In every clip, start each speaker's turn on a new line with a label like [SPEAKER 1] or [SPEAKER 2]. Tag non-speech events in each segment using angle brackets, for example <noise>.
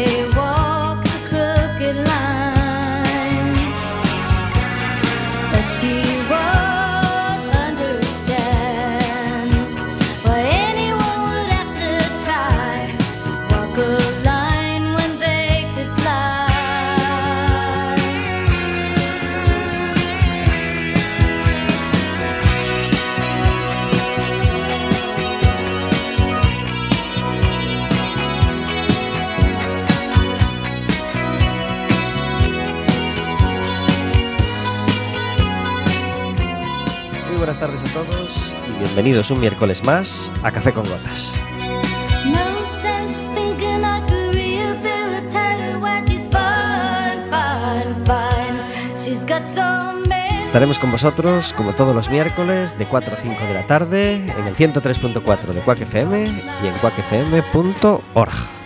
[SPEAKER 1] they were. Bienvenidos un miércoles más a Café con Gotas. Estaremos con vosotros como todos los miércoles de 4 a 5 de la tarde en el 103.4 de Quack FM y en quackfm.org.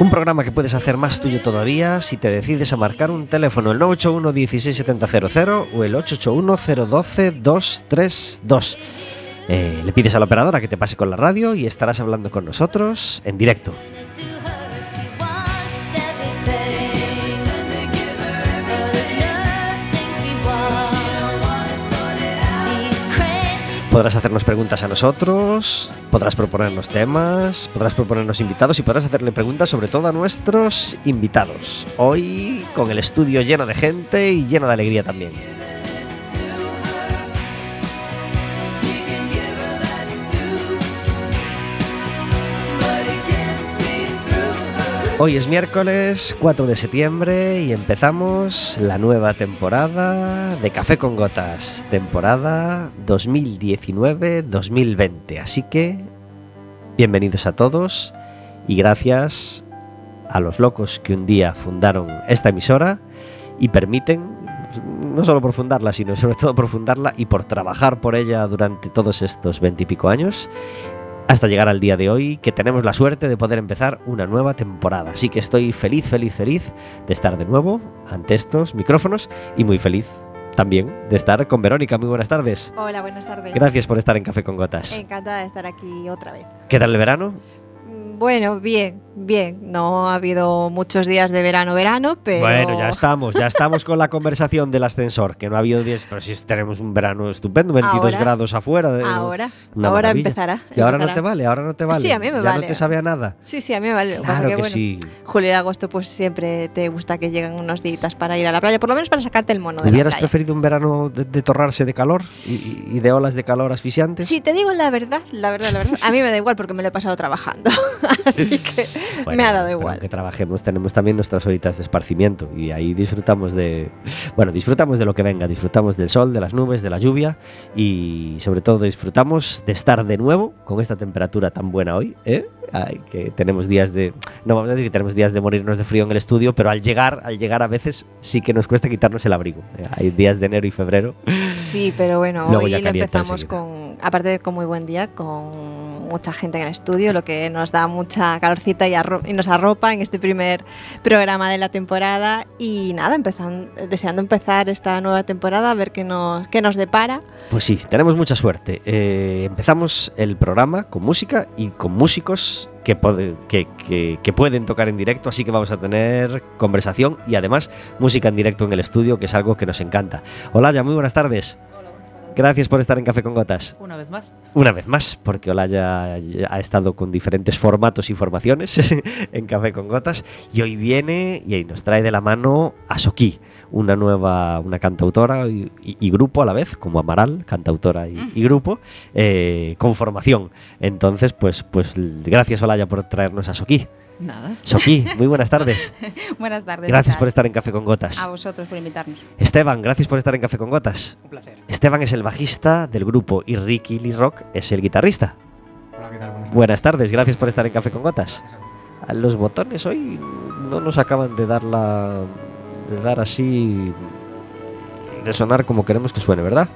[SPEAKER 1] Un programa que puedes hacer más tuyo todavía si te decides a marcar un teléfono, el 981 16700 o el 881 012 232. le pides a la operadora que te pase con la radio y estarás hablando con nosotros en directo. Podrás hacernos preguntas a nosotros, podrás proponernos temas, podrás proponernos invitados y podrás hacerle preguntas sobre todo a nuestros invitados. Hoy con el estudio lleno de gente y lleno de alegría también. Hoy es miércoles 4 de septiembre y empezamos la nueva temporada de Café con Gotas, temporada 2019-2020. Así que bienvenidos a todos y gracias a los locos que un día fundaron esta emisora y permiten no solo por fundarla, sino sobre todo por fundarla y por trabajar por ella durante todos estos veintipico años hasta llegar al día de hoy, que tenemos la suerte de poder empezar una nueva temporada. Así que estoy feliz, feliz, feliz de estar de nuevo ante estos micrófonos y muy feliz también de estar con Verónica. Muy buenas tardes.
[SPEAKER 2] Hola, buenas tardes.
[SPEAKER 1] Gracias por estar en Café con Gotas.
[SPEAKER 2] Encantada de estar aquí otra vez.
[SPEAKER 1] ¿Qué tal el verano?
[SPEAKER 2] Bueno, bien, bien. No ha habido muchos días de verano, verano, pero.
[SPEAKER 1] Bueno, ya estamos, ya estamos con la conversación del ascensor, que no ha habido días, pero sí tenemos un verano estupendo, 22 grados afuera. De,
[SPEAKER 2] ahora, ahora empezará.
[SPEAKER 1] Y ahora no te vale, ahora no te vale.
[SPEAKER 2] Sí, a mí me
[SPEAKER 1] ya no te sabe a nada.
[SPEAKER 2] Sí, sí, a mí me vale.
[SPEAKER 1] Claro que,
[SPEAKER 2] bueno,
[SPEAKER 1] sí.
[SPEAKER 2] Julio y agosto, pues siempre te gusta que lleguen unos días para ir a la playa, por lo menos para sacarte el mono de
[SPEAKER 1] ¿Hubieras
[SPEAKER 2] la playa.
[SPEAKER 1] preferido un verano de, torrarse de calor y, de olas de calor asfixiantes?
[SPEAKER 2] Sí, te digo la verdad, la verdad, la verdad. A mí me da igual porque me lo he pasado trabajando. <laughs> <laughs> Así que me ha dado igual.
[SPEAKER 1] Que trabajemos, tenemos también nuestras horitas de esparcimiento y ahí disfrutamos de, bueno, disfrutamos de lo que venga, disfrutamos del sol, de las nubes, de la lluvia y sobre todo disfrutamos de estar de nuevo con esta temperatura tan buena hoy, ¿eh? que tenemos días de, no vamos a decir que tenemos días de morirnos de frío en el estudio, pero al llegar, al llegar a veces sí que nos cuesta quitarnos el abrigo. ¿eh? Hay días de enero y febrero
[SPEAKER 2] Sí, pero bueno, hoy lo empezamos con, aparte de con muy buen día, con mucha gente en el estudio, lo que nos da mucha calorcita y, y nos arropa en este primer programa de la temporada. Y nada, empezan, deseando empezar esta nueva temporada, a ver qué nos, qué nos depara.
[SPEAKER 1] Pues sí, tenemos mucha suerte. Eh, empezamos el programa con música y con músicos que, que, que- que pueden tocar en directo, así que vamos a tener conversación y además música en directo en el estudio, que es algo que nos encanta. Hola, ya muy buenas tardes. Gracias por estar en Café con Gotas.
[SPEAKER 3] Una vez más.
[SPEAKER 1] Una vez más, porque Olaya ya ha estado con diferentes formatos y formaciones <laughs> en Café con Gotas y hoy viene y nos trae de la mano a Soki, una nueva, una cantautora y, y- y grupo a la vez, como Amaral, cantautora y, y grupo, eh, con formación. Entonces, pues, pues gracias Olaya por traernos a Soki.
[SPEAKER 3] Nada.
[SPEAKER 1] Soki, muy buenas tardes. <laughs>
[SPEAKER 4] Buenas tardes.
[SPEAKER 1] Gracias
[SPEAKER 4] ¿qué
[SPEAKER 1] por estar en Café con Gotas.
[SPEAKER 4] A vosotros por invitarnos.
[SPEAKER 1] Esteban, gracias por estar en Café con Gotas.
[SPEAKER 5] Un placer.
[SPEAKER 1] Esteban es el bajista del grupo y Ricky Lee Rock es el guitarrista.
[SPEAKER 5] Hola, ¿qué tal? Buenas tardes.
[SPEAKER 1] Buenas tardes, gracias por estar en Café con Gotas.
[SPEAKER 5] A
[SPEAKER 1] Los botones hoy no nos acaban de dar la. de dar así. de sonar como queremos que suene, ¿verdad?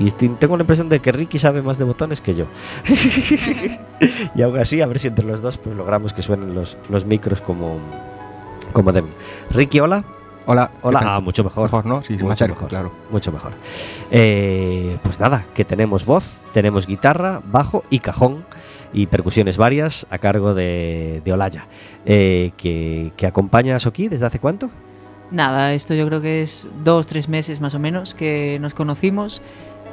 [SPEAKER 1] Y tengo la impresión de que Ricky sabe más de botones que yo. <laughs> y aún así, a ver si entre los dos pues, logramos que suenen los, los micros como, como deben. Ricky, hola.
[SPEAKER 5] Hola. ¿qué
[SPEAKER 1] Hola. Ah, mucho mejor.
[SPEAKER 5] Mejor, ¿no? Sí,
[SPEAKER 1] Mucho
[SPEAKER 5] más cerca,
[SPEAKER 1] mejor.
[SPEAKER 5] claro.
[SPEAKER 1] Mucho mejor. Eh, pues nada, que tenemos voz, tenemos guitarra, bajo y cajón y percusiones varias a cargo de, de Olaya, eh, que, que acompaña a Soki desde hace cuánto?
[SPEAKER 3] Nada, esto yo creo que es dos, tres meses más o menos que nos conocimos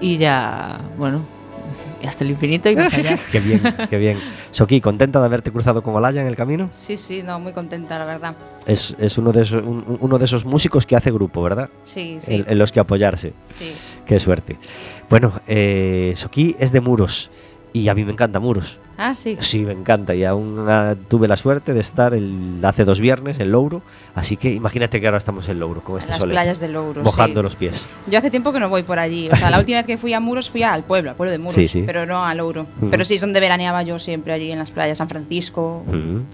[SPEAKER 3] y ya, bueno, hasta el infinito y más allá. <laughs>
[SPEAKER 1] Qué bien, qué bien. Soki, ¿contenta de haberte cruzado con Olaya en el camino?
[SPEAKER 4] Sí, sí, no, muy contenta, la verdad.
[SPEAKER 1] Es, es uno, de esos, un- uno de esos músicos que hace grupo, ¿verdad?
[SPEAKER 4] Sí, sí,
[SPEAKER 1] En, en los que apoyarse.
[SPEAKER 4] sí.
[SPEAKER 1] Qué suerte. Bueno, eh, Soki es de Muros y a mí me encanta Muros.
[SPEAKER 4] Ah, sí.
[SPEAKER 1] Sí, me encanta y aún ah, tuve la suerte de estar el, hace dos viernes en Louro, así que imagínate que ahora estamos en Louro con este
[SPEAKER 4] Las playas de Louro.
[SPEAKER 1] mojando
[SPEAKER 4] sí.
[SPEAKER 1] los pies.
[SPEAKER 4] Yo hace tiempo que no voy por allí. O sea, la última vez que fui a Muros fui al pueblo, al pueblo de Muros.
[SPEAKER 1] Sí, sí.
[SPEAKER 4] Pero no a Louro. Pero sí, es donde veraneaba yo siempre allí en las playas, San Francisco,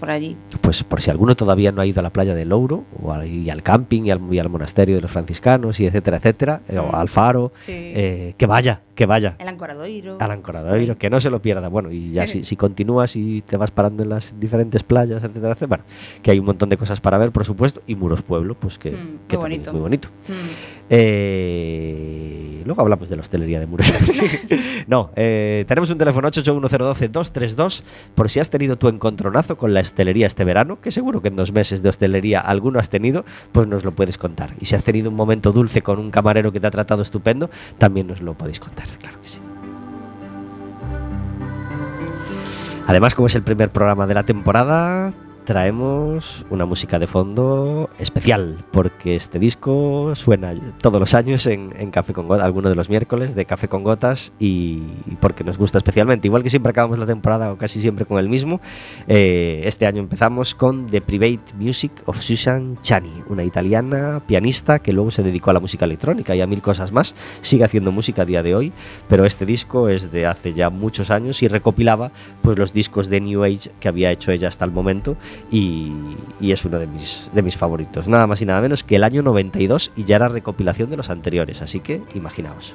[SPEAKER 4] por allí.
[SPEAKER 1] Pues por si alguno todavía no ha ido a la playa de Louro, o al, y al camping, y al, y al monasterio de los franciscanos, y etcétera, etcétera, eh, o al faro,
[SPEAKER 4] Sí.
[SPEAKER 1] eh, que vaya, que vaya.
[SPEAKER 4] el Ancoradoiro.
[SPEAKER 1] Al Ancoradoiro, que no se lo pierda. Bueno, y ya <laughs> si, si continúas y te vas parando en las diferentes playas, etcétera, etcétera, bueno, que hay un montón de cosas para ver, por supuesto, y Muros Pueblo, pues que,
[SPEAKER 4] Mm, muy
[SPEAKER 1] también
[SPEAKER 4] bonito.
[SPEAKER 1] muy bonito.
[SPEAKER 4] Mm.
[SPEAKER 1] Eh, luego hablamos de la hostelería de Muros. <laughs> <laughs> no, eh, tenemos un teléfono 881-012-232 por si has tenido tu encontronazo con la hostelería este verano, que seguro que en dos meses de hostelería alguno has tenido, pues nos lo puedes contar. Y si has tenido un momento dulce con un camarero que te ha tratado estupendo, también nos lo podéis contar, claro que sí. Además, como es el primer programa de la temporada, traemos una música de fondo especial, porque este disco suena todos los años en, en Café con Gotas, alguno de los miércoles de Café con Gotas, y, y porque nos gusta especialmente. Igual que siempre acabamos la temporada, o casi siempre con el mismo, eh, este año empezamos con The Private Music of Susan Chani, una italiana pianista que luego se dedicó a la música electrónica y a mil cosas más. Sigue haciendo música a día de hoy, pero este disco es de hace ya muchos años y recopilaba pues los discos de New Age que había hecho ella hasta el momento y, es uno de mis, de mis favoritos. Nada más y nada menos que el año 92 y ya era recopilación de los anteriores, así que imaginaos.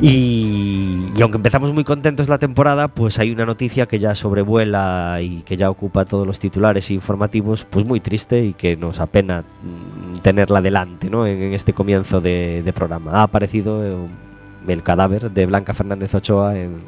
[SPEAKER 1] Y, aunque empezamos muy contentos la temporada, pues hay una noticia que ya sobrevuela y que ya ocupa todos los titulares informativos, pues muy triste y que nos apena mm, tenerla delante ¿no? en, en este comienzo de, de programa. Ha aparecido eh, el cadáver de Blanca Fernández Ochoa en,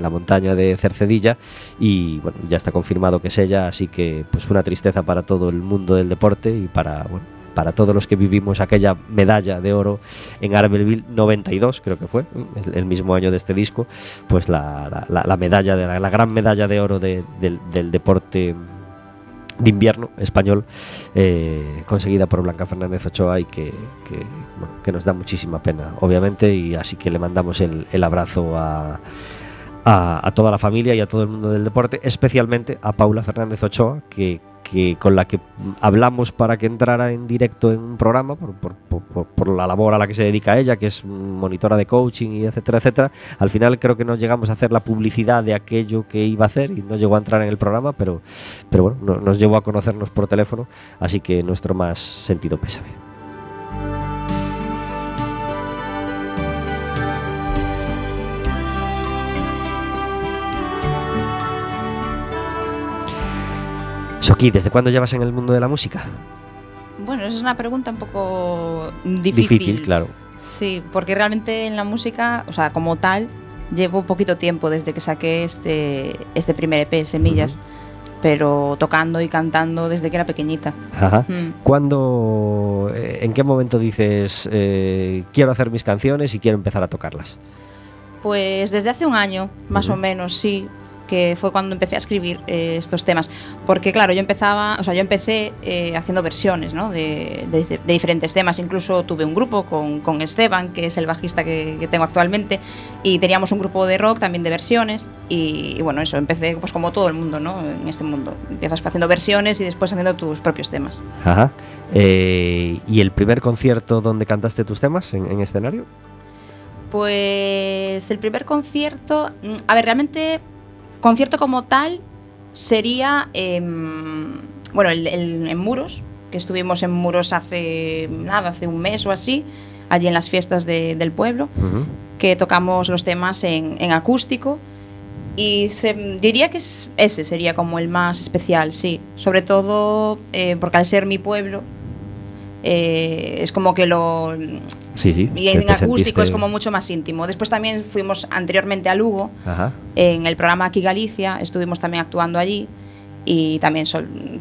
[SPEAKER 1] la montaña de Cercedilla. Y bueno, ya está confirmado que es ella, así que pues una tristeza para todo el mundo del deporte y para bueno, para todos los que vivimos aquella medalla de oro en Arbelville 92, creo que fue, el, mismo año de este disco, pues la, la- la- la medalla, de la, gran medalla de oro de- del, del deporte de invierno español eh, conseguida por Blanca Fernández Ochoa y que, que, bueno, que nos da muchísima pena, obviamente, y así que le mandamos el, el abrazo a, a, a toda la familia y a todo el mundo del deporte, especialmente a Paula Fernández Ochoa, que, con la que hablamos para que entrara en directo en un programa por, la labor a la que se dedica ella, que es monitora de coaching y etcétera, etcétera. Al final creo que no llegamos a hacer la publicidad de aquello que iba a hacer y no llegó a entrar en el programa, pero, pero bueno, no- nos llevó a conocernos por teléfono, así que nuestro más sentido pésame. Soki, ¿desde cuándo llevas en el mundo de la música?
[SPEAKER 4] Bueno, esa es una pregunta un poco difícil.
[SPEAKER 1] claro.
[SPEAKER 4] Sí, porque realmente en la música, o sea, como tal, llevo poquito tiempo desde que saqué este, este primer EP, Semillas, pero tocando y cantando desde que era pequeñita.
[SPEAKER 1] Ajá.
[SPEAKER 4] Mm.
[SPEAKER 1] ¿Cuándo, eh, en qué momento dices, eh, quiero hacer mis canciones y quiero empezar a tocarlas?
[SPEAKER 4] Pues desde hace un año, más o menos, sí, que fue cuando empecé a escribir eh, estos temas. Porque claro, yo empezaba, o sea, yo empecé eh, haciendo versiones, ¿no? De, de- de diferentes temas. Incluso tuve un grupo con, con Esteban, que es el bajista que, que tengo actualmente, y teníamos un grupo de rock también de versiones. Y, y bueno, eso, empecé pues como todo el mundo, ¿no? En este mundo. Empiezas haciendo versiones y después haciendo tus propios temas.
[SPEAKER 1] Ajá. Eh, ¿Y el primer concierto donde cantaste tus temas en, en escenario?
[SPEAKER 4] Pues el primer concierto, mm, a ver, realmente concierto como tal sería, em, bueno, el, el- en Muros, que estuvimos en Muros hace nada, hace un mes o así, allí en las fiestas de- del pueblo, que tocamos los temas en, en acústico. Y se- diría que es- ese sería como el más especial, sí. Sobre todo eh, porque al ser mi pueblo, eh, es como que lo,
[SPEAKER 1] Sí, sí.
[SPEAKER 4] y en acústico es
[SPEAKER 1] sentiste-
[SPEAKER 4] como mucho más íntimo. Después también fuimos anteriormente a Lugo,
[SPEAKER 1] Ajá.
[SPEAKER 4] en el programa Aquí Galicia, estuvimos también actuando allí y también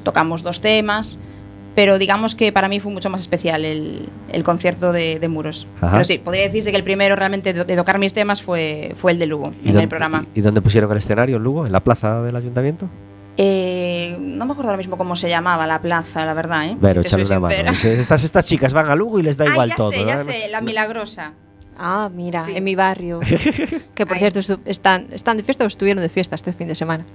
[SPEAKER 4] tocamos dos temas. Pero digamos que para mí fue mucho más especial el, el concierto de, de Muros.
[SPEAKER 1] Ajá.
[SPEAKER 4] Pero sí, podría decirse que el primero realmente de, de tocar mis temas fue, fue el de Lugo,
[SPEAKER 1] ¿Y
[SPEAKER 4] en
[SPEAKER 1] dónde-
[SPEAKER 4] el programa.
[SPEAKER 1] ¿Y, y dónde pusieron el escenario? ¿En Lugo? ¿En la plaza del ayuntamiento?
[SPEAKER 4] Eh, no me acuerdo ahora mismo cómo se llamaba la plaza, la verdad. ¿eh?
[SPEAKER 1] Pero
[SPEAKER 4] Si
[SPEAKER 1] una mano. Estas, estas chicas van a Lugo y les da
[SPEAKER 4] Ah,
[SPEAKER 1] igual
[SPEAKER 4] ya
[SPEAKER 1] todo.
[SPEAKER 4] sé, ya
[SPEAKER 1] ¿no?
[SPEAKER 4] sé, la milagrosa.
[SPEAKER 2] Ah, mira,
[SPEAKER 4] Sí.
[SPEAKER 2] en mi barrio. <laughs> que por
[SPEAKER 4] Ahí.
[SPEAKER 2] cierto, están, están de fiesta o estuvieron de fiesta este fin de semana.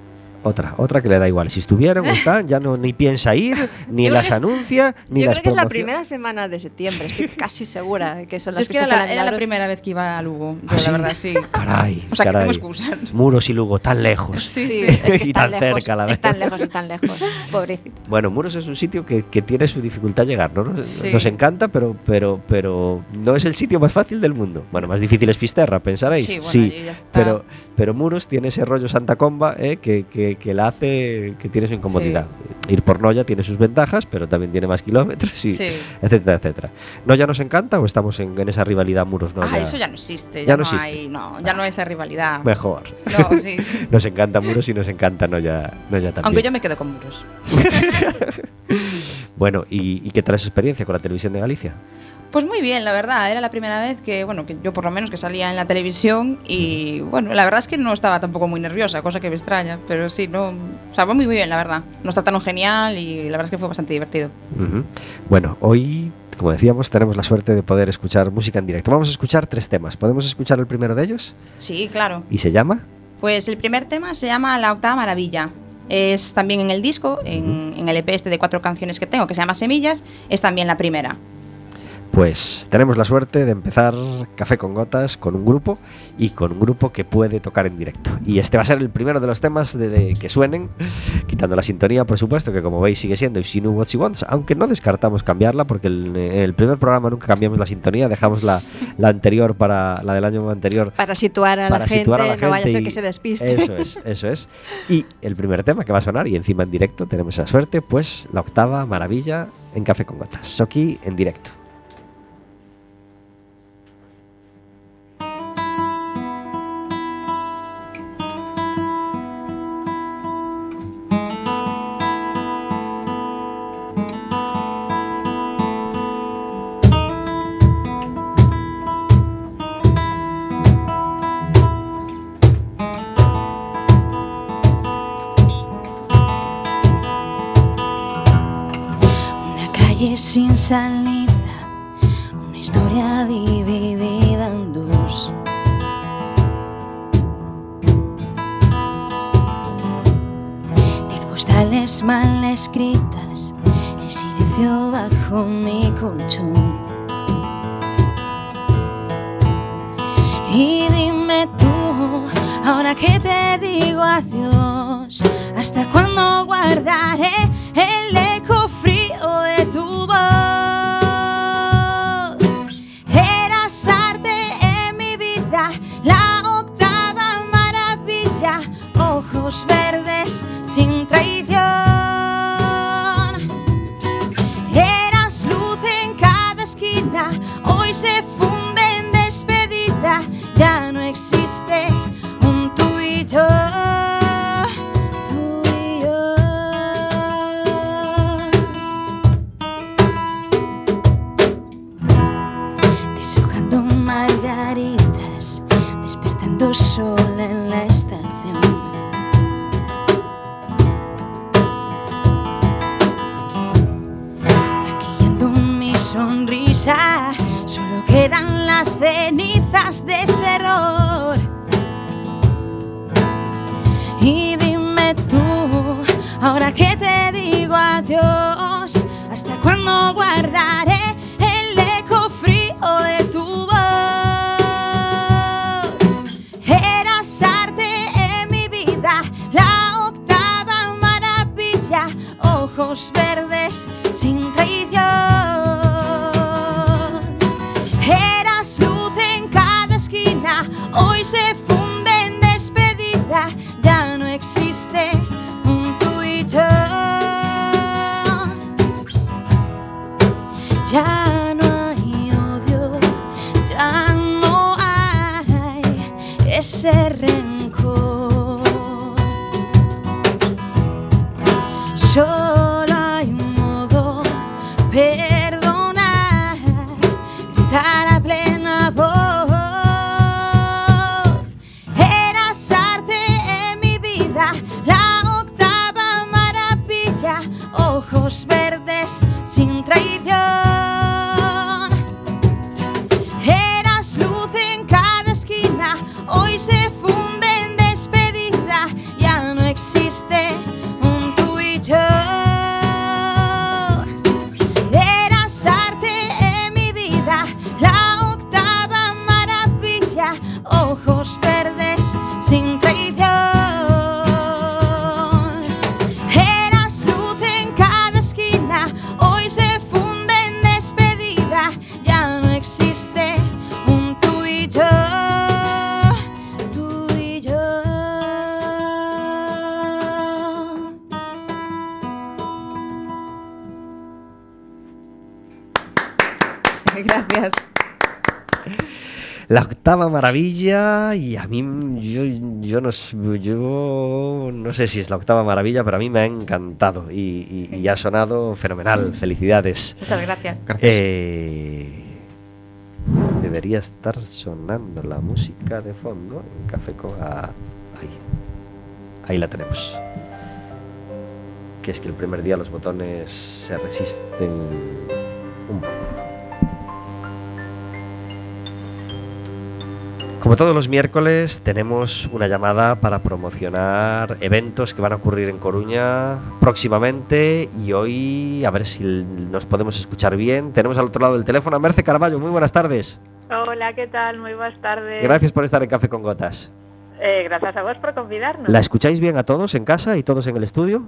[SPEAKER 1] Otra, otra que le da igual. Si estuvieron o <laughs> están, ya no ni piensa ir, ni
[SPEAKER 2] Yo
[SPEAKER 1] las
[SPEAKER 2] que es-
[SPEAKER 1] anuncia, ni
[SPEAKER 2] Yo
[SPEAKER 1] las
[SPEAKER 2] creo que es la primera semana de septiembre, estoy <laughs> casi segura de que son
[SPEAKER 4] Yo
[SPEAKER 2] las
[SPEAKER 4] es que era la, era la primera vez que iba a Lugo, yo
[SPEAKER 1] ¿Ah, sí?
[SPEAKER 4] la verdad, sí.
[SPEAKER 1] Caray, <laughs>
[SPEAKER 4] O sea, que
[SPEAKER 1] caray.
[SPEAKER 4] tengo excusas.
[SPEAKER 1] Muros y Lugo, tan lejos.
[SPEAKER 4] Sí,
[SPEAKER 2] Sí,
[SPEAKER 4] sí.
[SPEAKER 2] es que
[SPEAKER 1] Y tan
[SPEAKER 2] lejos,
[SPEAKER 1] cerca la vez.
[SPEAKER 2] están lejos, están lejos. Pobrecito.
[SPEAKER 1] Bueno, Muros es un sitio que, que tiene su dificultad llegar, ¿no? Nos,
[SPEAKER 4] Sí.
[SPEAKER 1] nos encanta, pero, pero, pero no es el sitio más fácil del mundo. Bueno, más difícil es Fisterra, pensaréis.
[SPEAKER 4] Sí, bueno, está.
[SPEAKER 1] pero, pero Muros tiene ese rollo Santa Comba eh, que, que, que la hace que tiene su incomodidad. Ir por Noya tiene sus ventajas, pero también tiene más kilómetros, y
[SPEAKER 4] Sí. <laughs>
[SPEAKER 1] etcétera, etcétera. ¿Noya nos encanta o estamos en, en esa rivalidad Muros-Noya?
[SPEAKER 4] Ah, eso ya no existe.
[SPEAKER 1] Ya
[SPEAKER 4] Ya,
[SPEAKER 1] no existe.
[SPEAKER 4] hay, no, ya no hay esa rivalidad.
[SPEAKER 1] Mejor.
[SPEAKER 4] No, sí. <laughs>
[SPEAKER 1] Nos encanta Muros y nos encanta Noya, Noya también.
[SPEAKER 4] Aunque yo me quedo con muros. <laughs>
[SPEAKER 1] Bueno, ¿y, ¿y qué tal esa experiencia con la televisión de Galicia?
[SPEAKER 4] Pues muy bien, la verdad. Era la primera vez que, bueno, que yo por lo menos que salía en la televisión y, bueno, la verdad es que no estaba tampoco muy nerviosa, cosa que me extraña, pero sí, no, o sea, fue muy bien, la verdad. Nos trataron genial y la verdad es que fue bastante divertido.
[SPEAKER 1] Bueno, hoy, como decíamos, tenemos la suerte de poder escuchar música en directo. Vamos a escuchar tres temas. ¿Podemos escuchar el primero de ellos?
[SPEAKER 4] Sí, claro.
[SPEAKER 1] ¿Y se llama?
[SPEAKER 4] Pues el primer tema se llama La Octava Maravilla. Es también en el disco, en, en el EP este de cuatro canciones que tengo, que se llama Semillas, es también la primera.
[SPEAKER 1] Pues tenemos la suerte de empezar Café con Gotas con un grupo y con un grupo que puede tocar en directo. Y este va a ser el primero de los temas de, de que suenen, quitando la sintonía, por supuesto, que como veis sigue siendo If She Knew What She Wants, aunque no descartamos cambiarla, porque el, el primer programa nunca cambiamos la sintonía, dejamos la, la anterior para la del año anterior
[SPEAKER 2] Para situar a,
[SPEAKER 1] para
[SPEAKER 2] la, gente,
[SPEAKER 1] situar a la
[SPEAKER 2] no vaya a
[SPEAKER 1] gente
[SPEAKER 2] ser
[SPEAKER 1] y-
[SPEAKER 2] que se despiste.
[SPEAKER 1] Eso es, eso es. Y el primer tema que va a sonar, y encima en directo, tenemos esa suerte, pues la octava maravilla en Café con Gotas. Shoki en directo.
[SPEAKER 4] ¿Hasta cuándo Solo quedan las cenizas de ese error. Y dime tú, ahora que te digo adiós, ¿hasta cuándo guardaré el eco frío de tu voz? Eras arte en mi vida, la octava maravilla, ojos verdes Hoy se funde en despedida, ya no existe un tú y yo. Ya no hay odio, ya no hay ese rencor. miraban. Eras luz en cada esquina, hoy se fue. La octava maravilla y
[SPEAKER 1] a mí yo, yo no, yo no sé si es la octava maravilla, pero a mí me ha encantado y, y- y ha sonado fenomenal. Felicidades.
[SPEAKER 6] Muchas gracias.
[SPEAKER 1] Eh, debería estar sonando la música de fondo en Café con ah, ahí. Ahí la tenemos. Que es que el primer día los botones se resisten un poco. Como todos los miércoles, tenemos una llamada para promocionar eventos que van a ocurrir en Coruña próximamente y hoy a ver si nos podemos escuchar bien. Tenemos al otro lado del teléfono a Merce Carballo. Muy buenas tardes.
[SPEAKER 7] Hola, ¿qué tal? Muy buenas tardes.
[SPEAKER 1] Gracias por estar en Café con Gotas.
[SPEAKER 7] Eh, gracias a vos por convidarnos.
[SPEAKER 1] ¿La escucháis bien a todos en casa y todos en el estudio?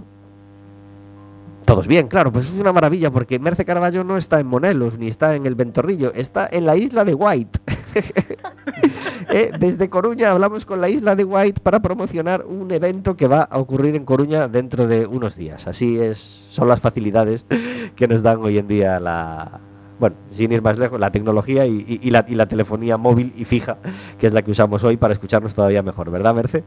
[SPEAKER 1] Todos bien, claro, pues es una maravilla porque Merce Carballo no está en Monelos ni está en el Ventorrillo, está en la isla de White. <laughs> Eh, desde Coruña hablamos con la isla de White para promocionar un evento que va a ocurrir en Coruña dentro de unos días. Así es, son las facilidades que nos dan hoy en día la, bueno, sin ir más lejos, la tecnología y, la, y la telefonía móvil y fija, que es la que usamos hoy para escucharnos todavía mejor, ¿verdad, Merce?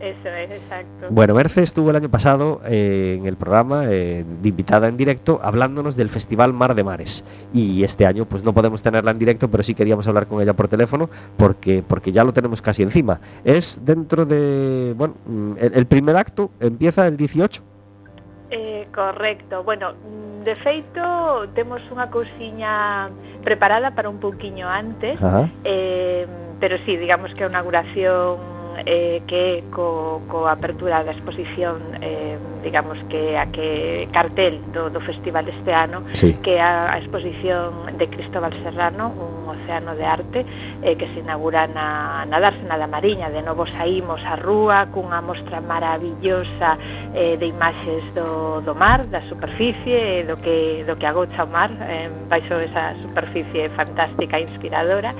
[SPEAKER 7] Eso es, exacto.
[SPEAKER 1] Bueno, Merce estuvo el año pasado eh, en el programa eh, de invitada en directo hablándonos del Festival Mar de Mares y este año pues no podemos tenerla en directo pero sí queríamos hablar con ella por teléfono porque, porque ya lo tenemos casi encima. Es dentro de, bueno, mm, el, el primer acto empieza el 18.
[SPEAKER 7] Eh, correcto. Bueno, mm, de feito temos unha cousiña preparada para un pouquiño antes,
[SPEAKER 1] Ajá.
[SPEAKER 7] eh, pero sí, digamos que a inauguración eh, que co, co apertura da exposición eh, digamos que a que cartel do, do festival este ano
[SPEAKER 1] sí.
[SPEAKER 7] que a, a exposición de Cristóbal Serrano un océano de arte eh, que se inaugura na, na Dársena da Mariña de novo saímos á rúa cunha mostra maravillosa eh, de imaxes do, do mar da superficie, eh, do que, do que agocha o mar eh, baixo esa superficie fantástica e inspiradora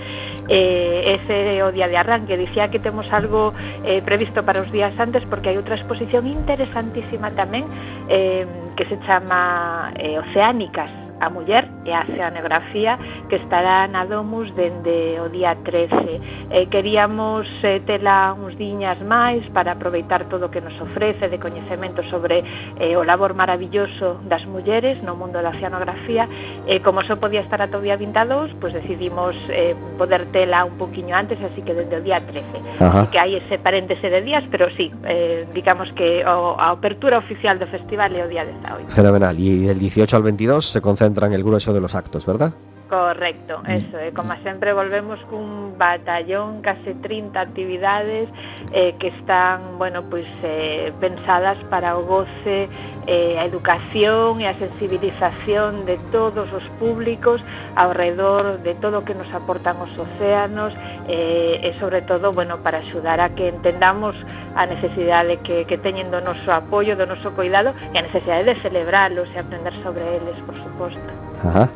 [SPEAKER 7] eh, ese é o día de arranque. Dicía que temos algo eh, previsto para os días antes porque hai outra exposición interesantísima tamén eh, que se chama eh, Oceánicas a muller e a oceanografía que estará na Domus dende o día 13. Eh, queríamos eh, tela uns diñas máis para aproveitar todo o que nos ofrece de coñecemento sobre eh, o labor maravilloso das mulleres no mundo da oceanografía eh, como só podía estar ata o día 22, pois pues decidimos eh, poder tela un poquinho antes, así que dende o día 13.
[SPEAKER 1] Ajá.
[SPEAKER 7] Así que hai ese paréntese de días, pero sí, eh, digamos que o, a apertura oficial do festival é o día 18.
[SPEAKER 1] Fenomenal. E del 18 al 22 se concentra concentran el grueso de los actos, ¿verdad?
[SPEAKER 7] Correcto, mm. eso, eh, como sempre volvemos cun batallón, case 30 actividades eh, que están, bueno, pois eh, pensadas para o goce, eh, a educación e a sensibilización de todos os públicos ao redor de todo o que nos aportan os océanos eh, e sobre todo, bueno, para axudar a que entendamos a necesidade que, que teñen do noso apoio, do noso cuidado e a necesidade de celebralos e aprender sobre eles, por suposto.
[SPEAKER 1] Ajá.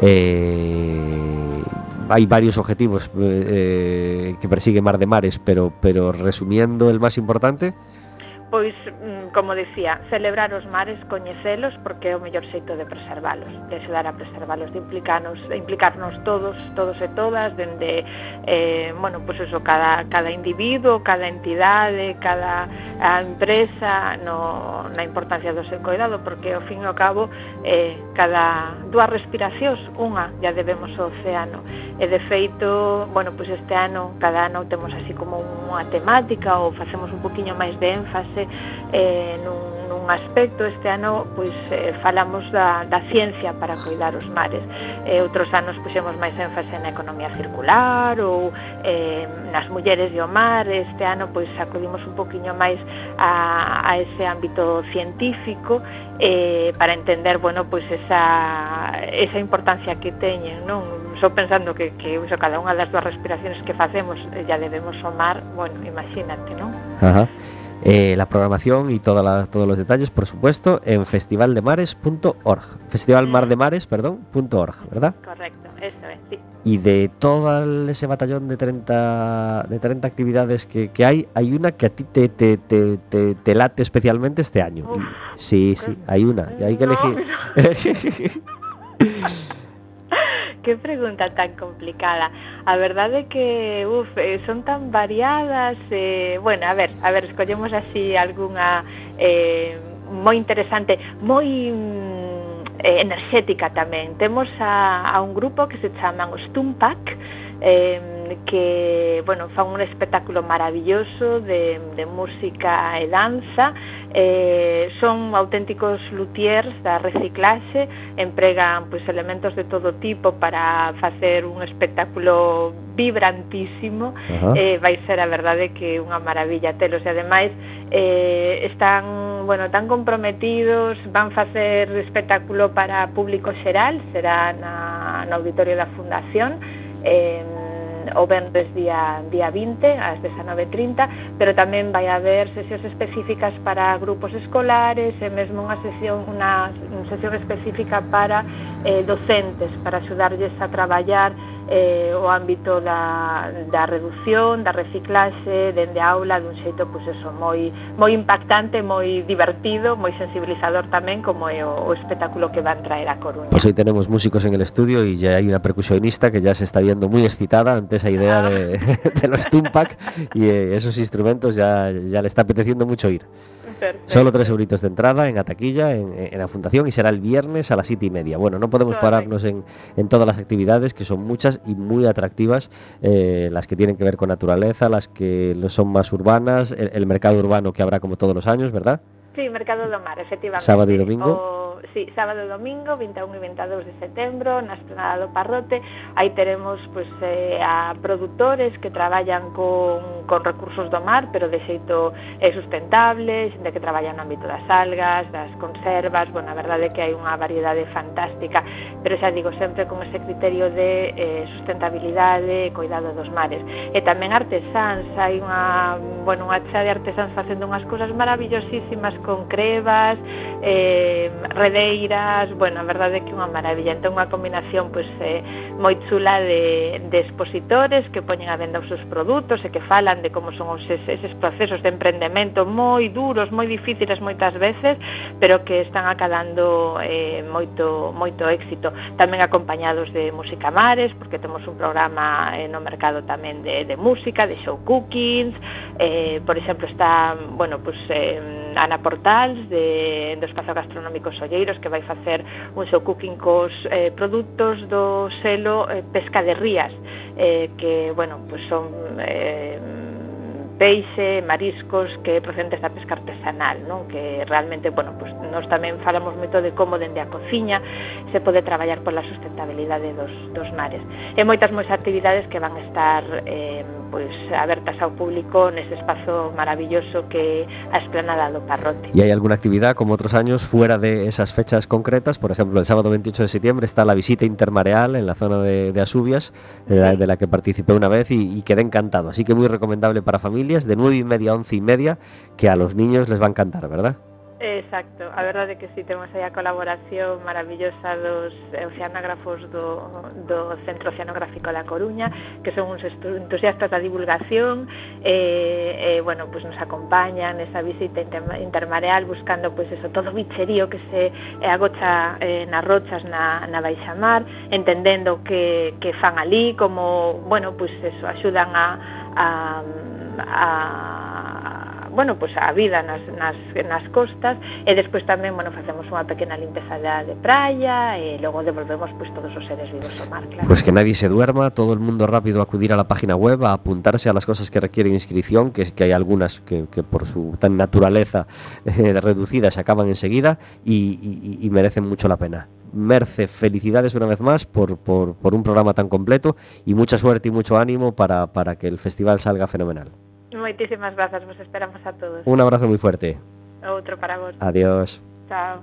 [SPEAKER 1] Eh, hay varios objetivos eh, que persigue Mar de Mares, pero, pero resumiendo el más importante,
[SPEAKER 7] pois, mm, como decía, celebrar os mares, coñecelos, porque é o mellor xeito de preservalos, de axudar a preservalos, de implicarnos, de implicarnos todos, todos e todas, dende, eh, bueno, pois eso, cada, cada individuo, cada entidade, cada a empresa, no, na importancia do seu cuidado, porque, ao fin e ao cabo, eh, cada dúas respiracións, unha, ya debemos ao océano, E de feito, bueno, pois este ano, cada ano temos así como unha temática ou facemos un poquinho máis de énfase eh, nun, nun aspecto. Este ano pois, eh, falamos da, da ciencia para cuidar os mares. Eh, outros anos puxemos máis énfase na economía circular ou eh, nas mulleres e o mar. Este ano pois acudimos un poquinho máis a, a ese ámbito científico eh, para entender bueno, pois esa, esa importancia que teñen, non? só pensando que, que uso cada unha das dúas respiracións que facemos eh, ya debemos somar, bueno, imagínate, non?
[SPEAKER 1] Ajá. Eh, la programación y toda la- todos los detalles, por supuesto, en festivaldemares.org. Festivalmardemares, perdón, punto .org, ¿verdad?
[SPEAKER 7] Correcto, eso es, sí.
[SPEAKER 1] Y de todo ese batallón de 30, de 30 actividades que, que hay, hay una que a ti te, te, te, te- te late especialmente este año.
[SPEAKER 7] Uf,
[SPEAKER 1] sí, sí, hay una. y hay que
[SPEAKER 7] No,
[SPEAKER 1] elegir. <laughs> <laughs>
[SPEAKER 7] que pregunta tan complicada. A verdade é que, uf, eh, son tan variadas, eh, bueno, a ver, a ver, escollemos así algunha eh, moi interesante, moi mm, eh, enerxética tamén. Temos a, a un grupo que se chaman os Tumpac, eh, que bueno, fan un espectáculo maravilloso de, de música e danza. Eh, son auténticos luthiers da reciclaxe empregan pois, elementos de todo tipo para facer un espectáculo vibrantísimo.
[SPEAKER 1] Uh -huh.
[SPEAKER 7] eh, vai ser a verdade que unha maravilla telos. E ademais eh, están bueno, tan comprometidos van facer espectáculo para público xeral será na, no auditorio da Fundación. Eh, o venres día, día 20 ás 19.30, pero tamén vai haber sesións específicas para grupos escolares e mesmo unha sesión, unha sesión específica para eh, docentes, para axudarlles a traballar eh, o ámbito da, da reducción, da reciclaxe, dende a aula dun xeito pois eso, moi, moi impactante, moi divertido, moi sensibilizador tamén como é o, o espectáculo que van traer a Coruña.
[SPEAKER 1] Pois pues aí tenemos músicos en el estudio e ya hai unha percusionista que ya se está viendo moi excitada ante esa idea ah. de, <laughs> de los Tumpac e eh, esos instrumentos ya, ya le está apeteciendo mucho ir.
[SPEAKER 7] Perfecto.
[SPEAKER 1] Solo tres euritos de entrada en Ataquilla, en, en la fundación, y será el viernes a las siete y media. Bueno, no podemos
[SPEAKER 7] Correcto.
[SPEAKER 1] pararnos en, en todas las actividades, que son muchas y muy atractivas, eh, las que tienen que ver con naturaleza, las que son más urbanas, el, el mercado urbano que habrá como todos los años, ¿verdad?
[SPEAKER 7] Sí, Mercado do Mar, efectivamente.
[SPEAKER 1] Sábado e domingo.
[SPEAKER 7] O, sábado, sí, sábado e domingo, 21 e 22 de setembro, na esplanada do Parrote. Aí teremos pues, eh, a produtores que traballan con, con recursos do mar, pero de xeito eh, sustentable, xente que traballa no ámbito das algas, das conservas, bueno, a verdade é que hai unha variedade fantástica, pero xa digo, sempre con ese criterio de eh, sustentabilidade e cuidado dos mares. E tamén artesáns, hai unha, bueno, unha xa de artesáns facendo unhas cousas maravillosísimas con crevas, eh, redeiras, bueno, a verdade é que unha maravilla, entón unha combinación pois, eh, moi chula de, de expositores que poñen a venda os seus produtos e que falan de como son os, eses procesos de emprendemento moi duros, moi difíciles moitas veces, pero que están acadando eh, moito, moito éxito. Tamén acompañados de Música Mares, porque temos un programa eh, no mercado tamén de, de música, de show cookings, eh, por exemplo, está, bueno, pues, eh, Ana Portals de, do Espazo Gastronómico Solleiros que vai facer un seu cooking cos eh, produtos do selo eh, Pesca de Rías eh, que, bueno, pues son eh, peixe, mariscos que procedentes da pesca artesanal, non? que realmente, bueno, pues, nós tamén falamos moito de como dende a cociña se pode traballar pola sustentabilidade dos, dos mares. E moitas moitas actividades que van estar eh, pois, abertas ao público nese espazo maravilloso que a esplanada do Parrote.
[SPEAKER 1] E hai alguna actividade como outros años fuera de esas fechas concretas? Por exemplo, el sábado 28 de septiembre está la visita intermareal en la zona de, de Asubias, sí. de, la, de la que participé una vez y, y quedé encantado. Así que moi recomendable para familia familias de 9 y media a 11 y media, que a los niños les va a encantar, ¿verdad?
[SPEAKER 7] Exacto, a verdade que sí, temos aí a colaboración maravillosa dos oceanógrafos do, do Centro Oceanográfico da Coruña, que son uns entusiastas da divulgación, e, eh, eh, bueno, pues nos acompañan esa visita inter, intermareal buscando pues eso, todo o bicherío que se agocha eh, nas rochas na, na baixa mar, entendendo que, que fan ali, como, bueno, pues eso, axudan a, a a bueno, pues a vida nas, nas, nas costas e despois tamén, bueno, facemos unha pequena limpeza de praia e logo devolvemos pues todos os seres vivos ao mar, claro.
[SPEAKER 1] Pues que nadie se duerma, todo el mundo rápido a acudir a la página web, a apuntarse a las cosas que requieren inscripción, que, hay algunas que, por su tan naturaleza <laughs> eh, reducida se acaban enseguida y, y- merecen mucho la pena. Merce, felicidades una vez más por, por- un programa tan completo y mucha suerte y mucho ánimo para que el festival salga fenomenal.
[SPEAKER 7] Moitísimas grazas, vos esperamos a todos.
[SPEAKER 1] Un abrazo muy fuerte.
[SPEAKER 7] Outro para vos.
[SPEAKER 1] Adiós.
[SPEAKER 7] Chao.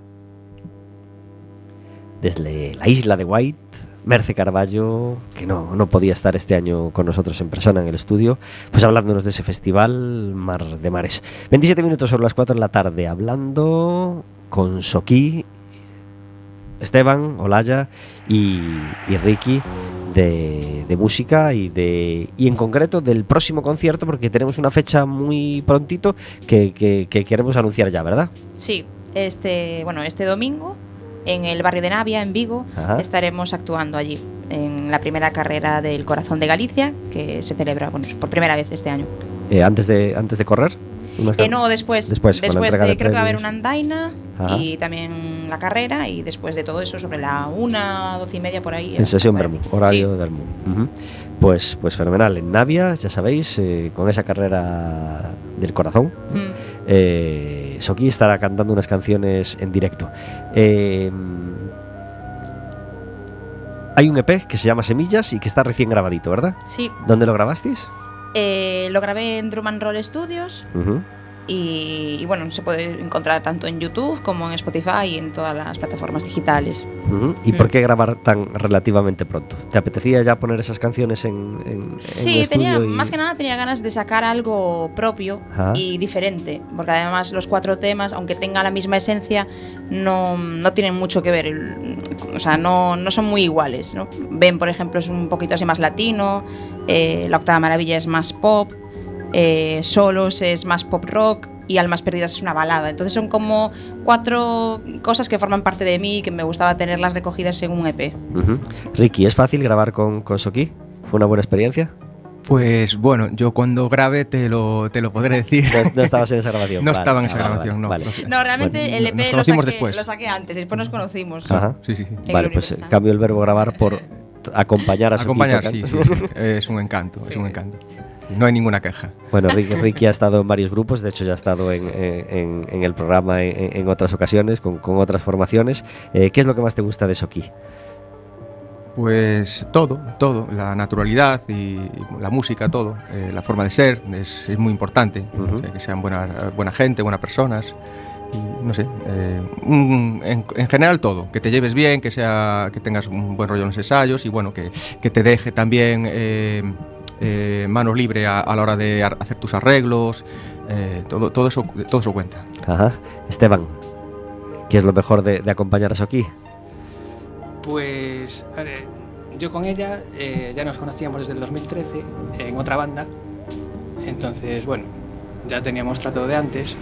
[SPEAKER 1] desde la isla de White, Merce Carballo, que no, no podía estar este año con nosotros en persona en el estudio, pues hablándonos de ese festival Mar de Mares. 27 minutos sobre las 4 de la tarde, hablando con Soquí, Esteban, Olaya y, y Ricky de, de música y de y en concreto del próximo concierto porque tenemos una fecha muy prontito que, que- que queremos anunciar ya, ¿verdad?
[SPEAKER 4] Sí, este, bueno, este domingo en el barrio de Navia, en Vigo,
[SPEAKER 1] Ajá.
[SPEAKER 4] estaremos actuando allí en la primera carrera del Corazón de Galicia, que se celebra bueno, por primera vez este año.
[SPEAKER 1] Eh, antes, de, antes de correr.
[SPEAKER 4] Eh, no, después,
[SPEAKER 1] Después,
[SPEAKER 4] después, de,
[SPEAKER 1] de
[SPEAKER 4] creo que va a haber una andaina
[SPEAKER 1] Ajá.
[SPEAKER 4] y también la carrera y después de todo eso sobre la una, doce y media por ahí.
[SPEAKER 1] En sesión Bermú, horario
[SPEAKER 4] sí.
[SPEAKER 1] de Bermú. Pues, pues fenomenal. En Navia, ya sabéis, eh, con esa carrera del corazón,
[SPEAKER 4] Mm.
[SPEAKER 1] eh, Soki estará cantando unas canciones en directo. Eh, hay un EP que se llama Semillas y que está recién grabadito, ¿verdad?
[SPEAKER 4] Sí,
[SPEAKER 1] ¿Dónde lo grabasteis?
[SPEAKER 4] Eh, lo grabé en Drum and Roll Studios. Y, y bueno, se puede encontrar tanto en YouTube como en Spotify y en todas las plataformas digitales.
[SPEAKER 1] ¿Y
[SPEAKER 4] Mm.
[SPEAKER 1] por qué grabar tan relativamente pronto? ¿Te apetecía ya poner esas canciones en, en,
[SPEAKER 4] Sí, tenía,
[SPEAKER 1] y-
[SPEAKER 4] más que nada tenía ganas de sacar algo propio y diferente, porque además los cuatro temas, aunque tengan la misma esencia, no, no tienen mucho que ver, o sea, no, no son muy iguales. ¿no? Ben, por ejemplo, es un poquito así más latino, eh, La Octava Maravilla es más pop, eh, Solos es más pop rock y Almas Perdidas es una balada. Entonces son como cuatro cosas que forman parte de mí y que me gustaba tenerlas recogidas en un EP.
[SPEAKER 1] Ujú. Ricky, ¿es fácil grabar con, con Soki? ¿Fue una buena experiencia?
[SPEAKER 6] Pues bueno, yo cuando grabe te lo, te lo podré decir.
[SPEAKER 1] No, no estabas en esa grabación. <laughs>
[SPEAKER 6] No
[SPEAKER 1] Vale,
[SPEAKER 6] estaba en
[SPEAKER 1] ah,
[SPEAKER 6] esa
[SPEAKER 1] vale,
[SPEAKER 6] grabación, no.
[SPEAKER 1] vale.
[SPEAKER 6] no sé.
[SPEAKER 4] No, realmente
[SPEAKER 6] Bueno,
[SPEAKER 4] el EP
[SPEAKER 6] nos
[SPEAKER 4] lo
[SPEAKER 6] conocimos
[SPEAKER 4] saqué,
[SPEAKER 6] después.
[SPEAKER 4] lo saqué antes, después nos conocimos.
[SPEAKER 1] Ajá.
[SPEAKER 6] Sí, sí,
[SPEAKER 1] Vale, pues eh, cambio el verbo grabar por t- acompañar a
[SPEAKER 6] Acompañar, sí, sí, sí. <laughs> Es un encanto, es un encanto. No hay ninguna queja.
[SPEAKER 1] Bueno, Ricky, Ricky ha estado en varios grupos, de hecho ya ha estado en, en- en el programa en, en otras ocasiones, con, con otras formaciones. Eh, ¿Qué es lo que más te gusta de Soki?
[SPEAKER 6] Pues todo, todo, la naturalidad y la música, todo, eh, la forma de ser es, es muy importante,
[SPEAKER 1] Ujú.
[SPEAKER 6] o sea, que sean buena, buena gente, buenas personas, y no sé, eh, un- en, en general todo, que te lleves bien, que sea, que tengas un buen rollo en los ensayos y bueno, que, que te deje también eh, eh, mano libre a, a la hora de hacer tus arreglos, eh, todo, todo eso, todo eso cuenta.
[SPEAKER 1] Ajá. Esteban, ¿qué es lo mejor de, de acompañar a Soki?
[SPEAKER 8] Pues a ver, yo con ella eh, ya nos conocíamos desde el 2013 en otra banda. Entonces, bueno, ya teníamos trato de antes.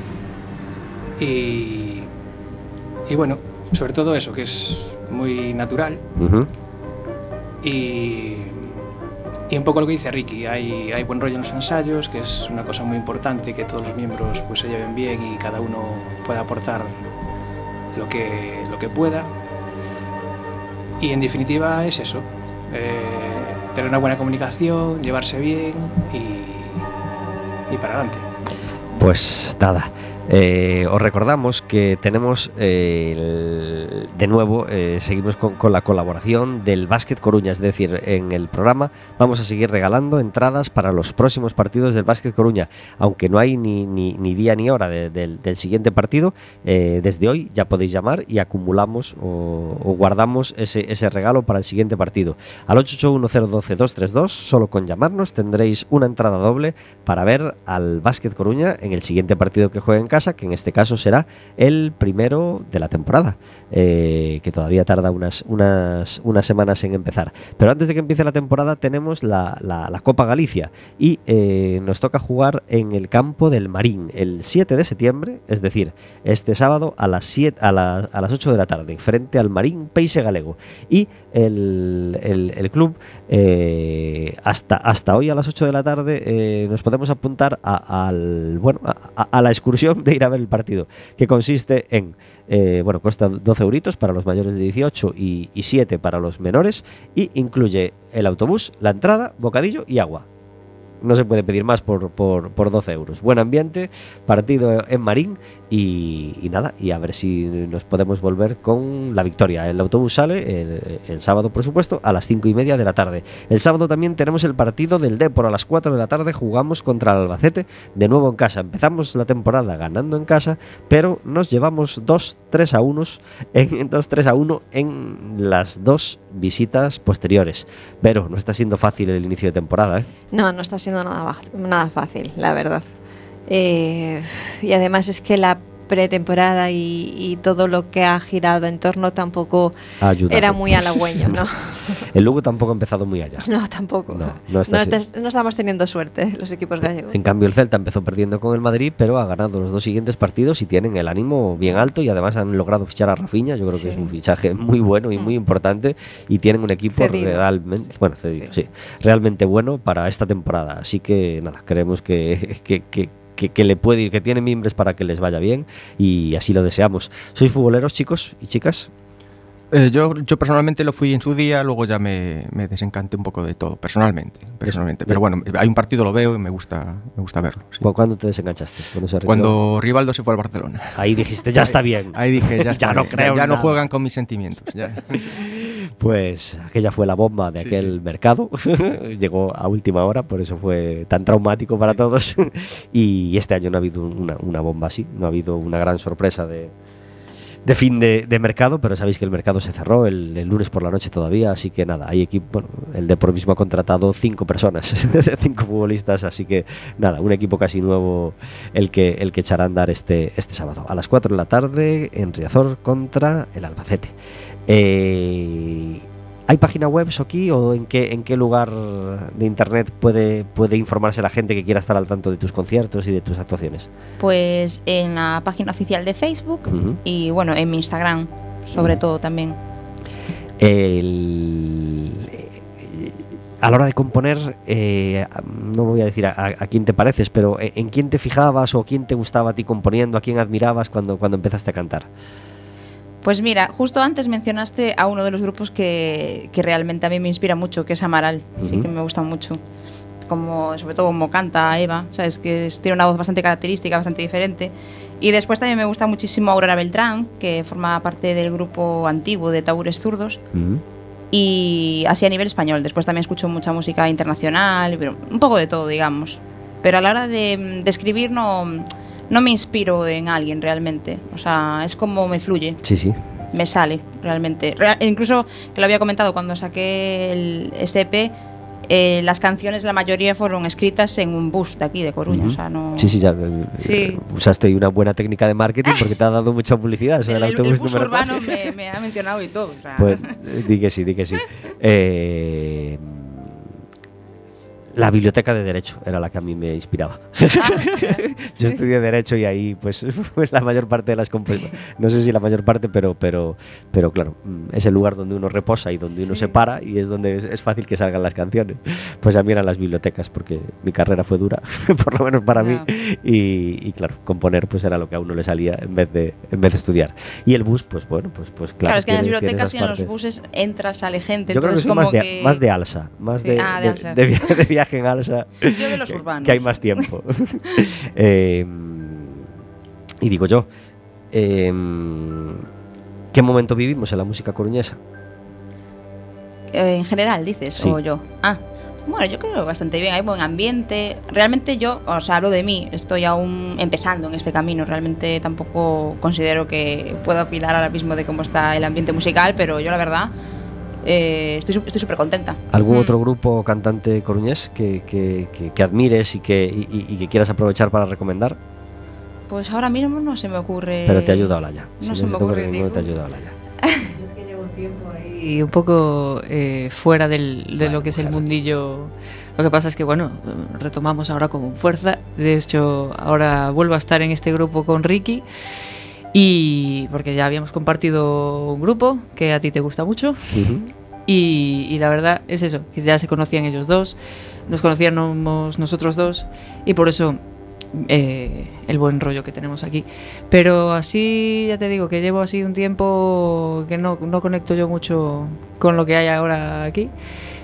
[SPEAKER 8] Y, y bueno, sobre todo eso, que es muy natural. Y, y un poco lo que dice Ricky, hay, hay buen rollo en los ensayos, que es una cosa muy importante, que todos los miembros pues, se lleven bien y cada uno pueda aportar lo que, lo que pueda. Y en definitiva es eso, eh, tener una buena comunicación, llevarse bien y, y para adelante.
[SPEAKER 1] Pues nada, eh, os recordamos que tenemos eh, el- de nuevo, eh, seguimos con, la colaboración del Básquet Coruña, es decir, en el programa vamos a seguir regalando entradas para los próximos partidos del Básquet Coruña, aunque no hay ni, ni- ni día ni hora de- del- siguiente partido, desde hoy ya podéis llamar y acumulamos o, guardamos ese, ese regalo para el siguiente partido. Al 8810112-232, solo con llamarnos tendréis una entrada doble para ver al Básquet Coruña en el siguiente partido que juegue en casa, que en este caso será el primero de la temporada, eh, que todavía tarda unas, unas, unas semanas en empezar. Pero antes de que empiece la temporada tenemos la, la- Copa Galicia y eh, nos toca jugar en el campo del Marín el 7 de septiembre, es decir, este sábado a las, 7, a, la- a las 8 de la tarde, frente al Marín Peixe Galego. Y el, el- club, eh, hasta, hasta hoy a las 8 de la tarde, eh, nos podemos apuntar a, al, bueno, a, a- a la excursión de ir a ver el partido, que consiste en, eh, bueno, cuesta 12 euritos para los mayores de 18 y, y 7 para los menores, y incluye el autobús, la entrada, bocadillo y agua. No se puede pedir más por, por, por 12 euros. Buen ambiente, partido en Marín y, nada, y a ver si nos podemos volver con la victoria. El autobús sale el, sábado, por supuesto, a las 5 y media de la tarde. El sábado también tenemos el partido del Depor a las 4 de la tarde. Jugamos contra el Albacete de nuevo en casa. Empezamos la temporada ganando en casa, pero nos llevamos 2-3 a 1 en <laughs> 2-3 a 1 en las dos visitas posteriores. Pero no está siendo fácil el inicio de temporada, ¿eh?
[SPEAKER 2] No, no está siendo nada, nada fácil, la verdad. Eh, y además es que la pretemporada y, y todo lo que ha girado en torno tampoco
[SPEAKER 1] ayudado.
[SPEAKER 2] era muy halagüeño, ¿no? <laughs>
[SPEAKER 1] El Lugo tampoco ha empezado muy allá.
[SPEAKER 2] No, tampoco.
[SPEAKER 1] No,
[SPEAKER 2] No,
[SPEAKER 1] no está
[SPEAKER 2] estes- no estamos teniendo suerte los equipos gallegos.
[SPEAKER 1] En cambio, el Celta empezó perdiendo con el Madrid, pero ha ganado los dos siguientes partidos y tienen el ánimo bien alto y además han logrado fichar a Rafinha. Yo creo que
[SPEAKER 2] Sí.
[SPEAKER 1] es un fichaje muy bueno y muy
[SPEAKER 2] Mm.
[SPEAKER 1] importante y tienen un equipo
[SPEAKER 2] Cedido.
[SPEAKER 1] realmente, bueno, cedido, sí. realmente bueno para esta temporada. Así que nada, creemos que, <laughs> que, que- que- que le puede ir, que tiene mimbres para que les vaya bien y así lo deseamos. ¿Sois futboleros, chicos y chicas?
[SPEAKER 6] Eh, yo, yo personalmente lo fui en su día, luego ya me, me desencanté un poco de todo, personalmente. personalmente. Pero bueno, hay un partido, lo veo y me gusta, me gusta verlo. sí.
[SPEAKER 1] ¿Cu- ¿Cuándo te desenganchaste? ¿Cuándo se?
[SPEAKER 6] Cuando Rivaldo se fue al Barcelona.
[SPEAKER 1] Ahí dijiste, ya está bien.
[SPEAKER 6] Ahí dije, ya, <laughs>
[SPEAKER 1] Ya
[SPEAKER 6] está
[SPEAKER 1] no
[SPEAKER 6] bien,
[SPEAKER 1] creo
[SPEAKER 6] ya,
[SPEAKER 1] en
[SPEAKER 6] no juegan con mis sentimientos. ya. <laughs>
[SPEAKER 1] Pues aquella fue la bomba de
[SPEAKER 6] Sí,
[SPEAKER 1] aquel
[SPEAKER 6] sí.
[SPEAKER 1] mercado. <laughs> Llegó a última hora, por eso fue tan traumático para todos. y este año no ha habido una, una bomba así, no ha habido una gran sorpresa de, de fin de, mercado, pero sabéis que el mercado se cerró el, el lunes por la noche todavía, así que nada, hay equipo, bueno, el Depor mismo ha contratado cinco personas, <laughs> cinco futbolistas, así que nada, un equipo casi nuevo el que, el que echará a andar este, este sábado, a las 4 de la tarde en Riazor contra el Albacete. Eh, ¿Hay página web aquí o en qué, en qué lugar de internet puede, puede informarse la gente que quiera estar al tanto de tus conciertos y de tus actuaciones?
[SPEAKER 4] Pues en la página oficial de Facebook y bueno, en mi Instagram, sobre todo también.
[SPEAKER 1] El- eh, a la hora de componer, eh, no voy a decir a, a- a quién te pareces, pero ¿en en quién te fijabas o quién te gustaba a ti componiendo, a quién admirabas cuando, cuando empezaste a cantar?
[SPEAKER 4] Pues mira, justo antes mencionaste a uno de los grupos que, que realmente a mí me inspira mucho, que es Amaral. Sí
[SPEAKER 1] Ujú.
[SPEAKER 4] que me gusta mucho. como, sobre todo como canta Eva, ¿sabes? Que es- tiene una voz bastante característica, bastante diferente. Y después también me gusta muchísimo Aurora Beltrán, que forma parte del grupo antiguo de Taúres Zurdos. Y así a nivel español. Después también escucho mucha música internacional, pero un poco de todo, digamos. Pero a la hora de, de escribir no, no me inspiro en alguien realmente. O sea, es como me fluye
[SPEAKER 1] Sí, sí.
[SPEAKER 4] me sale realmente. Real- incluso que lo había comentado cuando saqué el, este EP, eh, las canciones, la mayoría fueron escritas en un bus de aquí, de Coruña. O sea, no.
[SPEAKER 1] Sí, sí, ya. eh,
[SPEAKER 4] Sí.
[SPEAKER 1] Usaste una buena técnica de marketing porque te ha dado mucha publicidad.
[SPEAKER 4] El,
[SPEAKER 1] del
[SPEAKER 4] el- el
[SPEAKER 1] autobús
[SPEAKER 4] bus
[SPEAKER 1] número
[SPEAKER 4] urbano me, me ha mencionado y todo. o sea.
[SPEAKER 1] Pues eh, di que sí, di que sí. <laughs> Eh, la biblioteca de Derecho era la que a mí me inspiraba. <laughs> Yo estudié Derecho y ahí, pues, <laughs> pues la mayor parte de las No sé si la mayor parte, pero, pero, pero claro, mm, es el lugar donde uno reposa y donde uno se para y es donde es, fácil que salgan las canciones. Pues a mí eran las bibliotecas, porque mi carrera fue dura, <laughs> por lo menos para mí.
[SPEAKER 3] Ya.
[SPEAKER 1] Y, y claro, componer pues era lo que a uno le salía en vez de, en vez de estudiar. Y el bus, pues bueno, pues, pues claro.
[SPEAKER 4] claro, es que en las bibliotecas y en los buses entra, sale gente.
[SPEAKER 1] Yo creo que
[SPEAKER 4] como
[SPEAKER 1] más de,
[SPEAKER 4] que...
[SPEAKER 1] más de alza, más
[SPEAKER 4] Sí,
[SPEAKER 1] de,
[SPEAKER 4] ah, de
[SPEAKER 1] de- de de viaje en alza.
[SPEAKER 4] Yo de los
[SPEAKER 1] que-
[SPEAKER 4] urbanos.
[SPEAKER 1] Que hay más tiempo. <laughs> Eh, y digo yo, eh, ¿qué momento vivimos en la música coruñesa?
[SPEAKER 4] Eh, en general, dices,
[SPEAKER 1] Sí.
[SPEAKER 4] o yo. Ah, bueno, yo creo bastante bien, hay buen ambiente. Realmente yo, o sea, hablo de mí, estoy aún empezando en este camino. Realmente tampoco considero que pueda opinar ahora mismo de cómo está el ambiente musical, pero yo la verdad eh, estoy súper contenta.
[SPEAKER 1] ¿Algún
[SPEAKER 3] Mm.
[SPEAKER 1] otro grupo cantante coruñés que, que- que- que admires y que, y- y- que quieras aprovechar para recomendar?
[SPEAKER 4] Pues ahora mismo no se me ocurre.
[SPEAKER 1] Pero te ha ayudado Laya.
[SPEAKER 4] no
[SPEAKER 1] Si
[SPEAKER 4] se me
[SPEAKER 1] ocurre
[SPEAKER 4] ocurre
[SPEAKER 1] ninguno, te ha ayudado Laya. <laughs>
[SPEAKER 3] Yo es que llevo un tiempo ahí un poco eh, fuera del- de
[SPEAKER 1] Bueno,
[SPEAKER 3] lo que es el
[SPEAKER 1] claro.
[SPEAKER 3] mundillo. Lo que pasa es que, bueno, retomamos ahora con fuerza. De hecho, ahora vuelvo a estar en este grupo con Ricky. Y porque ya habíamos compartido un grupo que a ti te gusta mucho. Y, y la verdad es eso, que ya se conocían ellos dos, nos conocíamos nosotros dos y por eso eh, el buen rollo que tenemos aquí. Pero así, ya te digo, que llevo así un tiempo que no, no conecto yo mucho con lo que hay ahora aquí.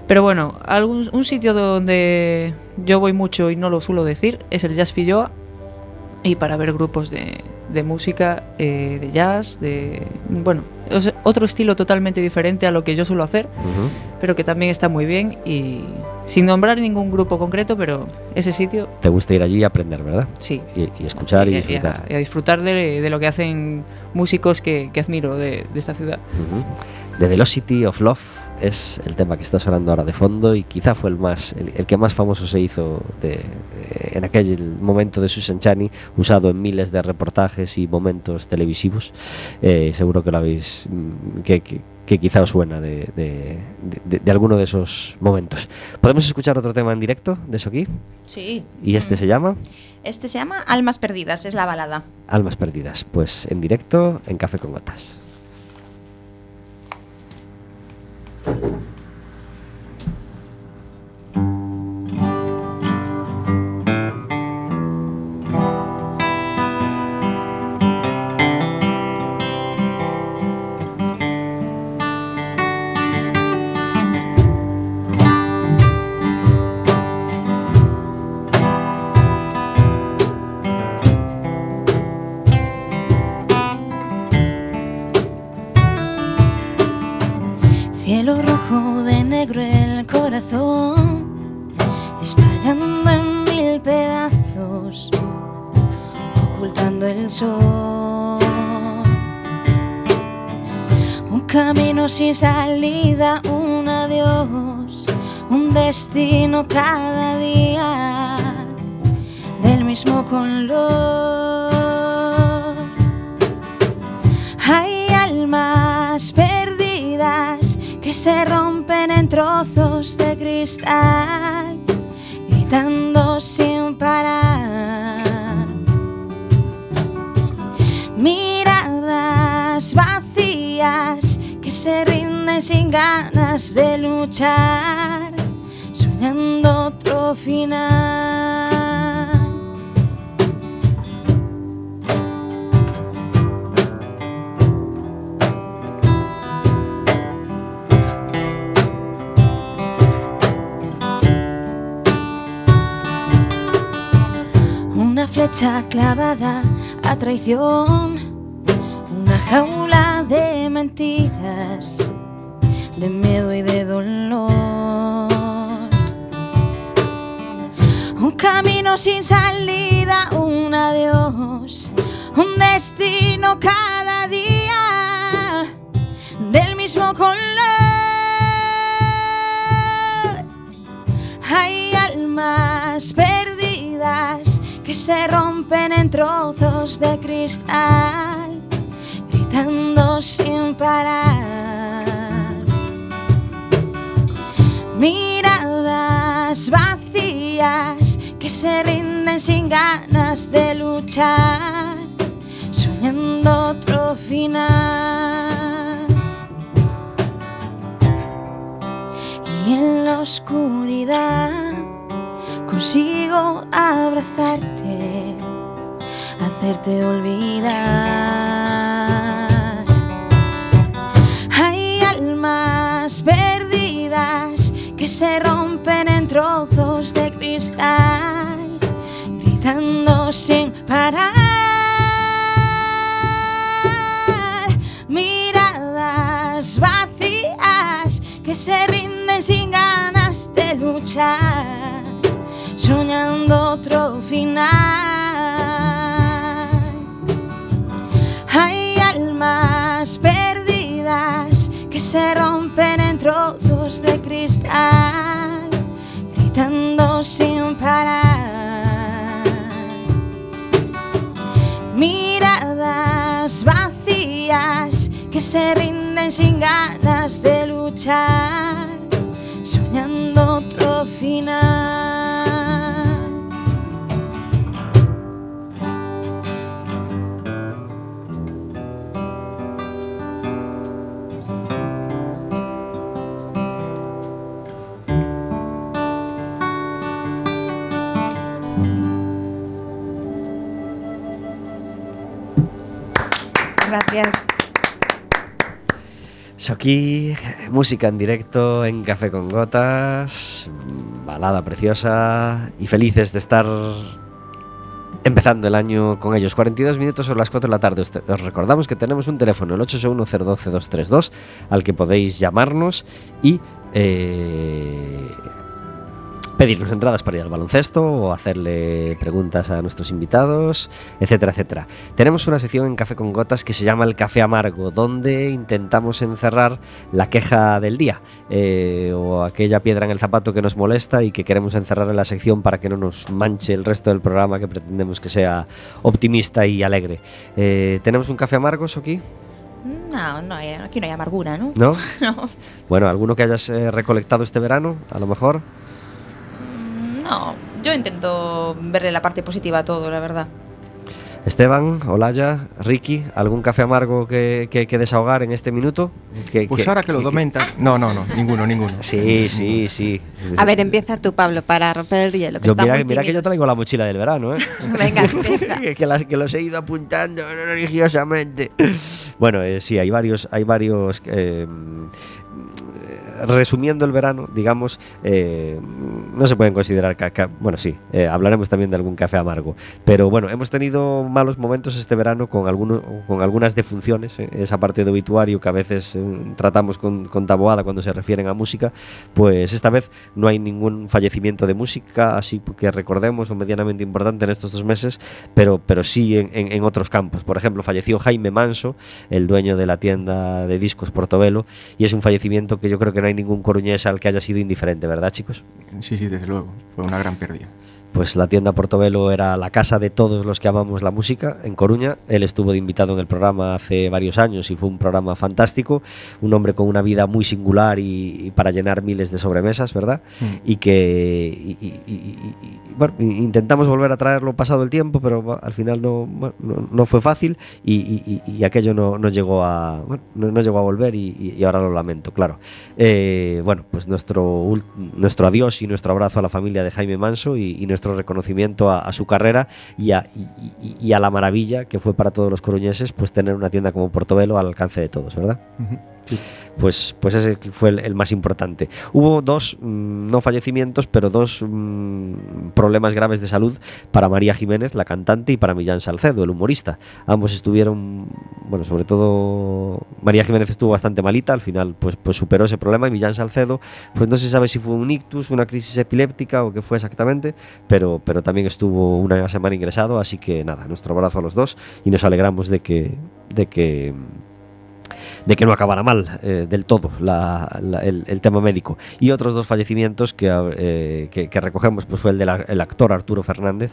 [SPEAKER 3] Pero bueno, algún, un sitio donde yo voy mucho y no lo suelo decir es el Jazz Filloa. Y para ver grupos de, de música, eh, de jazz, de... Bueno, es otro estilo totalmente diferente a lo que yo suelo hacer
[SPEAKER 1] Ujú.
[SPEAKER 3] pero que también está muy bien y sin nombrar ningún grupo concreto, pero ese sitio
[SPEAKER 1] Te gusta ir allí y aprender, ¿verdad?
[SPEAKER 3] sí.
[SPEAKER 1] Y, y escuchar y,
[SPEAKER 3] a-
[SPEAKER 1] disfrutar.
[SPEAKER 3] a, disfrutar de, de lo que hacen músicos que, que admiro de, de esta ciudad.
[SPEAKER 1] Ujú. The Velocity of Love es el tema que está sonando ahora de fondo y quizá fue el más el, el que más famoso se hizo de- eh, en aquel momento de Susan Chani, usado en miles de reportajes y momentos televisivos. Eh, seguro que lo habéis mm, que, que- que quizá os suena de, de- de- de alguno de esos momentos. ¿Podemos escuchar otro tema en directo de eso aquí?
[SPEAKER 4] Sí.
[SPEAKER 1] Y este
[SPEAKER 4] Mm.
[SPEAKER 1] se llama
[SPEAKER 4] Este se llama Almas Perdidas, es la balada.
[SPEAKER 1] Almas Perdidas. Pues en directo en Café con Gotas.
[SPEAKER 5] El sol. Un camino sin salida, un adiós, un destino cada día del mismo color. Hay almas perdidas que se rompen en trozos de cristal, gritando sin parar. Vacías que se rinden sin ganas de luchar, soñando otro final.
[SPEAKER 4] flecha clavada a traición, una jaula de mentiras, de miedo y de dolor. Un camino sin salida, un adiós, un destino cada día del mismo color. Hay almas perdidas que se rompen en trozos de cristal, gritando sin parar. Miradas vacías que se rinden sin ganas de luchar, soñando otro final. Y en la oscuridad consigo abrazarte, hacerte olvidar. Perdidas que se rompen en trozos de cristal, gritando sin parar. Miradas vacías que se rinden sin ganas de luchar, soñando otro final. Hay almas perdidas que se rompen en trozos de cristal, gritando sin parar. Miradas vacías que se rinden sin ganas de luchar, soñando otro final.
[SPEAKER 2] Gracias.
[SPEAKER 1] So aquí, música en directo en Café con Gotas, balada preciosa y felices de estar empezando el año con ellos. 42 minutos sobre las 4 de la tarde. Os recordamos que tenemos un teléfono, el 861-012-232, al que podéis llamarnos y eh, pedirnos entradas para ir al baloncesto o hacerle preguntas a nuestros invitados, etcétera, etcétera. Tenemos una sección en Café con Gotas que se llama El Café Amargo, donde intentamos encerrar la queja del día eh, o aquella piedra en el zapato que nos molesta y que queremos encerrar en la sección para que no nos manche el resto del programa que pretendemos que sea optimista y alegre. Eh, ¿Tenemos un café amargo, aquí?
[SPEAKER 9] No, no aquí no hay amargura, ¿no?
[SPEAKER 1] ¿No? <laughs>
[SPEAKER 9] No.
[SPEAKER 1] Bueno, ¿alguno que hayas eh, recolectado este verano, a lo mejor?
[SPEAKER 9] No, yo intento verle la parte positiva a todo, la verdad.
[SPEAKER 1] Esteban, Olaya, Ricky, ¿algún café amargo que, que, que desahogar en este minuto? Que-
[SPEAKER 6] Pues ahora que lo domentas. No, no, no, ninguno, ninguno.
[SPEAKER 1] Sí, sí, sí.
[SPEAKER 2] A ver, empieza tú, Pablo, para romper el hielo. Que
[SPEAKER 1] Yo
[SPEAKER 2] está
[SPEAKER 1] mira,
[SPEAKER 2] muy
[SPEAKER 1] mira que yo traigo la mochila del verano, ¿eh? <laughs>
[SPEAKER 2] Venga, empieza. <laughs>
[SPEAKER 1] que, que las- que los he ido apuntando religiosamente. Bueno, eh, sí, hay varios, hay varios. eh, resumiendo el verano, digamos, eh, no se pueden considerar. bueno, sí, eh, hablaremos también de algún café amargo. Pero bueno, hemos tenido malos momentos este verano con, algunos, con algunas defunciones. eh, esa parte de obituario que a veces eh, tratamos con, con taboada cuando se refieren a música. Pues esta vez no hay ningún fallecimiento de música, así que recordemos, o medianamente importante en estos dos meses, pero, pero sí en, en- en otros campos. Por ejemplo, falleció Jaime Manso, el dueño de la tienda de discos Portobelo, y es un fallecimiento que yo creo que no hay ningún coruñés al que haya sido indiferente, ¿verdad, chicos?
[SPEAKER 6] Sí, sí, desde luego. Fue una gran pérdida.
[SPEAKER 1] Pues la tienda Portobelo era la casa de todos los que amamos la música en Coruña. Él estuvo de invitado en el programa hace varios años y fue un programa fantástico. Un hombre con una vida muy singular y, y para llenar miles de sobremesas, ¿verdad?
[SPEAKER 6] Mm.
[SPEAKER 1] Y que y- y- bueno, intentamos volver a traerlo pasado el tiempo, pero al final no, bueno, no, no fue fácil y, aquello no, no llegó a bueno, no, llegó a volver y, ahora lo lamento, claro. Eh, bueno, pues nuestro, nuestro adiós y nuestro abrazo a la familia de Jaime Manso y, y nuestro reconocimiento a, su carrera y a, la maravilla que fue para todos los coruñeses pues tener una tienda como Portobelo al alcance de todos, ¿verdad?
[SPEAKER 6] Ujú.
[SPEAKER 1] Pues, pues ese fue el, más importante. Hubo dos, mm, no fallecimientos, pero dos mm, problemas graves de salud para María Jiménez, la cantante, y para Millán Salcedo, el humorista. Ambos estuvieron, bueno, sobre todo María Jiménez estuvo bastante malita, al final pues, pues superó ese problema y Millán Salcedo, pues no se sabe si fue un ictus, una crisis epiléptica o qué fue exactamente, pero, pero también estuvo una semana ingresado, así que nada, nuestro abrazo a los dos y nos alegramos de que, de que de que no acabara mal eh, del todo el, tema médico. Y otros dos fallecimientos que, eh, que, recogemos pues fue el del el actor Arturo Fernández,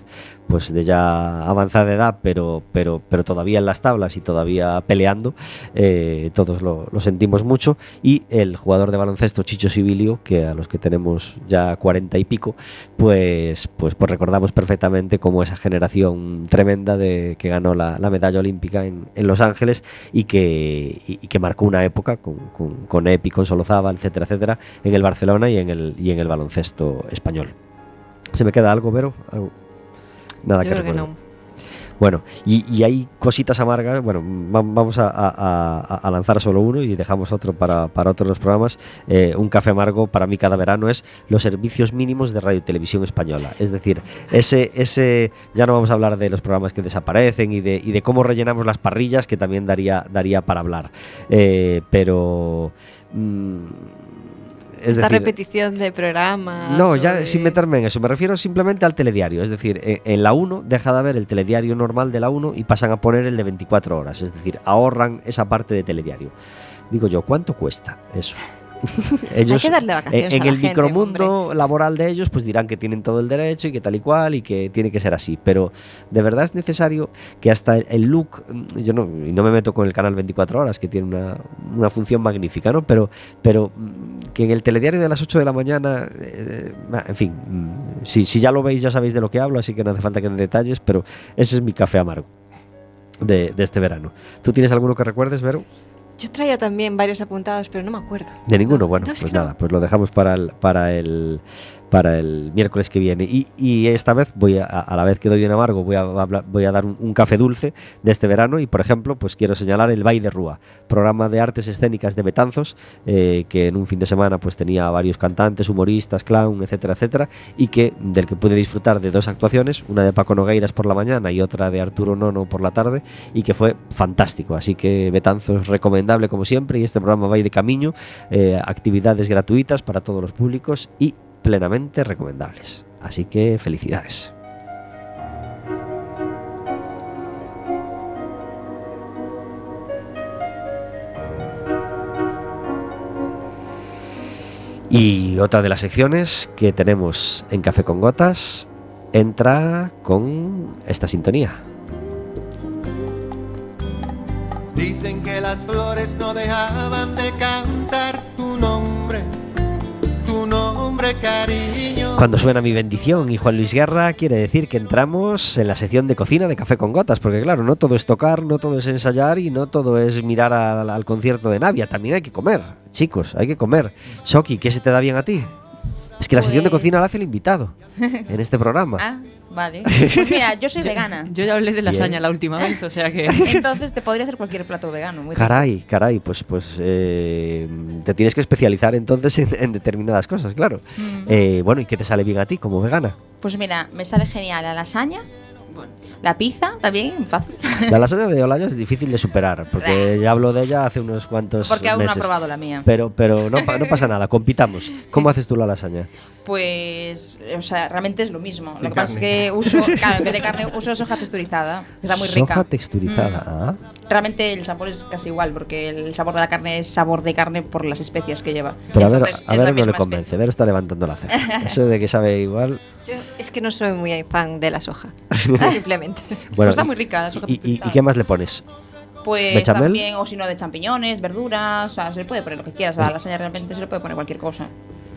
[SPEAKER 1] pues de ya avanzada edad, pero, pero, pero todavía en las tablas y todavía peleando. eh, todos lo, sentimos mucho. Y el jugador de baloncesto Chicho Sibilio, que a los que tenemos ya cuarenta y pico, pues, pues, pues recordamos perfectamente como esa generación tremenda de que ganó la, la medalla olímpica en, en Los Ángeles y que marcó una época con, con, con Epi, con Solozábal, etcétera, etcétera, en el Barcelona y en el, y en el baloncesto español. ¿Se me queda algo, Vero? Algo- Nada
[SPEAKER 2] Yo
[SPEAKER 1] que
[SPEAKER 2] creo que no.
[SPEAKER 1] Bueno, y, y hay cositas amargas. Bueno, va- vamos a, a- lanzar solo uno y dejamos otro para, para otros programas. Eh, un café amargo para mí cada verano es los servicios mínimos de radio y televisión española. Es decir, ese, ese ya no vamos a hablar de los programas que desaparecen y de, y de cómo rellenamos las parrillas, que también daría, daría para hablar. Eh, pero. mm, es
[SPEAKER 2] Esta
[SPEAKER 1] decir,
[SPEAKER 2] repetición de programas.
[SPEAKER 1] no, ya
[SPEAKER 2] de-
[SPEAKER 1] sin meterme en eso, me refiero simplemente al telediario. Es decir, en, en la 1 deja de haber el telediario normal de la 1 y pasan a poner el de 24 horas. Es decir, ahorran esa parte de telediario. Digo yo, ¿cuánto cuesta eso? <laughs>
[SPEAKER 2] Hay que darle vacaciones
[SPEAKER 1] en, en
[SPEAKER 2] a la
[SPEAKER 1] el
[SPEAKER 2] gente,
[SPEAKER 1] micromundo laboral de ellos, pues dirán que tienen todo el derecho y que tal y cual y que tiene que ser así. Pero de verdad es necesario que hasta el, look, mm, yo no, y no me meto con el canal 24 horas, que tiene una, una función magnífica, ¿no? Pero, pero mm, que en el telediario de las 8 de la mañana, eh, bah, en fin, mm, si, si ya lo veis ya sabéis de lo que hablo, así que no hace falta que den detalles, pero ese es mi café amargo. De, de este verano. ¿Tú tienes alguno que recuerdes, Vero?
[SPEAKER 2] Yo traía también varios apuntados, pero no me acuerdo.
[SPEAKER 1] De ninguno,
[SPEAKER 2] No,
[SPEAKER 1] bueno,
[SPEAKER 2] no, es
[SPEAKER 1] pues nada, pues lo dejamos para el, para el, para el miércoles que viene. Y, esta vez voy a, a la vez que doy un amargo, voy a, voy a dar un, café dulce de este verano. Y por ejemplo, pues quiero señalar el Baile de Rúa, programa de artes escénicas de Betanzos, eh, que en un fin de semana pues tenía varios cantantes, humoristas, clown, etcétera, etcétera, y que del que pude disfrutar de dos actuaciones, una de Paco Nogueiras por la mañana y otra de Arturo Nono por la tarde, y que fue fantástico. Así que Betanzos recomendable como siempre, y este programa va de camino, eh, actividades gratuitas para todos los públicos y plenamente recomendables. Así que felicidades. Y otra de las secciones que tenemos en Café con Gotas entra con esta sintonía.
[SPEAKER 10] Dicen que las flores no dejaban de cantar
[SPEAKER 1] Cuando suena mi bendición y Juan Luis Guerra quiere decir que entramos en la sección de cocina de Café con Gotas, porque claro, no todo es tocar, no todo es ensayar y no todo es mirar al, al concierto de Navia, también hay que comer, chicos, hay que comer. Soki, ¿qué se te da bien a ti? Es que la sección de
[SPEAKER 4] Pues-
[SPEAKER 1] cocina la hace el invitado en este programa. <laughs>
[SPEAKER 4] Ah, vale. <laughs> Pues mira, yo soy vegana.
[SPEAKER 3] Yo ya hablé de lasaña
[SPEAKER 1] Bien.
[SPEAKER 3] la última vez, o sea que.
[SPEAKER 4] Entonces te podría hacer cualquier plato vegano. muy rico.
[SPEAKER 1] Caray, caray, pues, pues eh, te tienes que especializar entonces en, en determinadas cosas, claro.
[SPEAKER 4] Mm.
[SPEAKER 1] Eh, bueno, ¿y qué te sale bien a ti como vegana?
[SPEAKER 4] Pues mira, me sale genial la lasaña, la pizza, también fácil. <laughs>
[SPEAKER 1] La lasaña de Olaya es difícil de superar, porque ya hablo de ella hace unos cuantos
[SPEAKER 4] Porque aún no ha probado la mía.
[SPEAKER 1] Pero, pero no, no pasa nada, compitamos. ¿Cómo haces tú la lasaña?
[SPEAKER 4] Pues, o sea, realmente es lo mismo.
[SPEAKER 6] Sin
[SPEAKER 4] lo que pasa es
[SPEAKER 6] carne.
[SPEAKER 4] que uso, claro, en vez de carne, uso soja texturizada. que Está muy
[SPEAKER 1] Soja
[SPEAKER 4] rica.
[SPEAKER 1] texturizada.
[SPEAKER 4] Mm.
[SPEAKER 1] ah.
[SPEAKER 4] Realmente el sabor es casi igual, porque el sabor de la carne es sabor de carne por las especias que lleva.
[SPEAKER 1] Pero a ver,
[SPEAKER 4] Entonces,
[SPEAKER 1] a
[SPEAKER 4] es la
[SPEAKER 1] ver no le convence. Ver está levantando la ceja. <laughs> Eso de que sabe igual.
[SPEAKER 2] Yo es que no soy muy fan de la soja. <laughs> <laughs> simplemente.
[SPEAKER 1] Bueno,
[SPEAKER 4] está muy rica la soja
[SPEAKER 1] y, y- ¿Y
[SPEAKER 4] texturizada.
[SPEAKER 1] qué más le pones?
[SPEAKER 4] Pues
[SPEAKER 1] ¿Bechamel?
[SPEAKER 4] también, o si no, de champiñones, verduras, o sea, se le puede poner lo que quieras. A la lasaña realmente se le puede poner cualquier cosa.